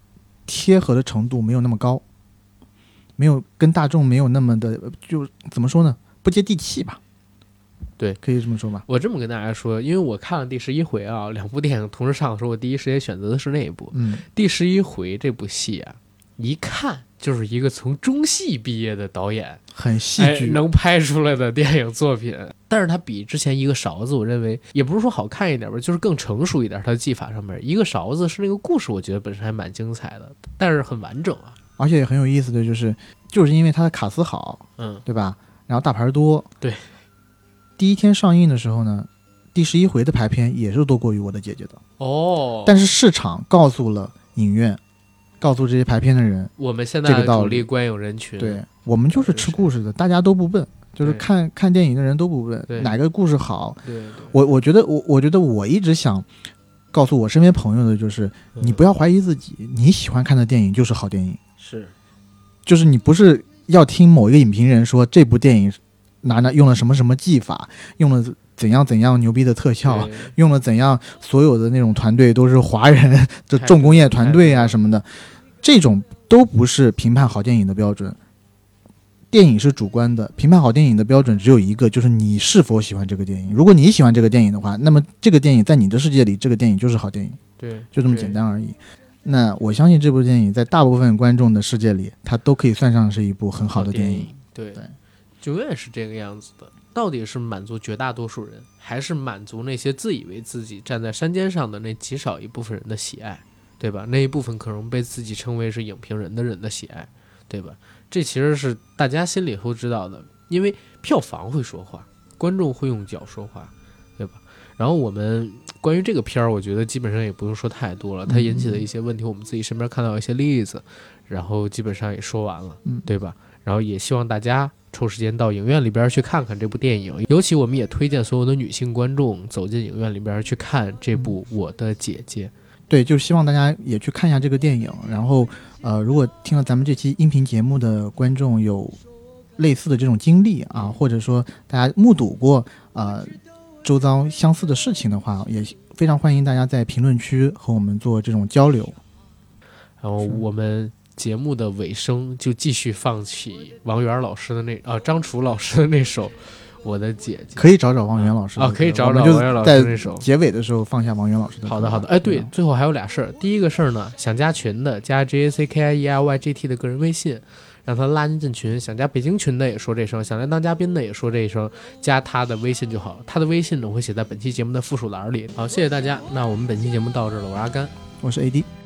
贴合的程度没有那么高，没有跟大众没有那么的，就怎么说呢？不接地气吧。对，可以这么说吧。我这么跟大家说，因为我看了第十一回啊，两部电影同时上的时候，我第一时间选择的是那一部。嗯，第十一回这部戏啊，一看就是一个从中戏毕业的导演，很戏剧能拍出来的电影作品。但是它比之前一个勺子，我认为也不是说好看一点吧，就是更成熟一点。它的技法上面，一个勺子是那个故事，我觉得本身还蛮精彩的，但是很完整啊，而且也很有意思的就是，就是因为它的卡斯好，嗯，对吧？然后大牌多，对。第一天上映的时候呢，第十一回的排片也是多过于我的姐姐的。哦。但是市场告诉了影院，告诉这些排片的人，我们现在主力观影人群，对我们就是吃故事的，大家都不笨，就是看看电影的人都不笨，哪个故事好，对，我我觉得我我觉得我一直想告诉我身边朋友的就是，你不要怀疑自己，你喜欢看的电影就是好电影，是，就是你不是要听某一个影评人说这部电影。拿那用了什么什么技法，用了怎样怎样牛逼的特效，用了怎样所有的那种团队都是华人 的重工业团队啊什么的，这种都不是评判好电影的标准。电影是主观的，评判好电影的标准只有一个，就是你是否喜欢这个电影。如果你喜欢这个电影的话，那么这个电影在你的世界里，这个电影就是好电影。对，就这么简单而已。那我相信这部电影在大部分观众的世界里，它都可以算上是一部很好的电影。对。永远是这个样子的，到底是满足绝大多数人，还是满足那些自以为自己站在山尖上的那极少一部分人的喜爱，对吧？那一部分可能被自己称为是影评人的人的喜爱，对吧？这其实是大家心里都知道的，因为票房会说话，观众会用脚说话，对吧？然后我们关于这个片儿，我觉得基本上也不用说太多了，它引起的一些问题，我们自己身边看到一些例子，然后基本上也说完了，对吧？然后也希望大家。抽时间到影院里边去看看这部电影，尤其我们也推荐所有的女性观众走进影院里边去看这部《我的姐姐》。对，就希望大家也去看一下这个电影。然后，呃，如果听了咱们这期音频节目的观众有类似的这种经历啊，或者说大家目睹过呃周遭相似的事情的话，也非常欢迎大家在评论区和我们做这种交流。然后我们节目的尾声就继续放起王源老师的那啊张楚老师的那首《我的姐姐》。可以找找王源老师啊，可以找找王源老师那在首。结尾的时候放下王源老师的。好的，好的。哎，对，最后还有俩事儿。第一个事儿呢，想加群的加 J A C K I E L Y G T 的个人微信，让他拉您进群。想加北京群的也说这声，想来当嘉宾的也说这一声，加他的微信就好。他的微信呢，我会写在本期节目的附属栏里。好，谢谢大家。那我们本期节目到这儿了，我是阿甘。我是 AD。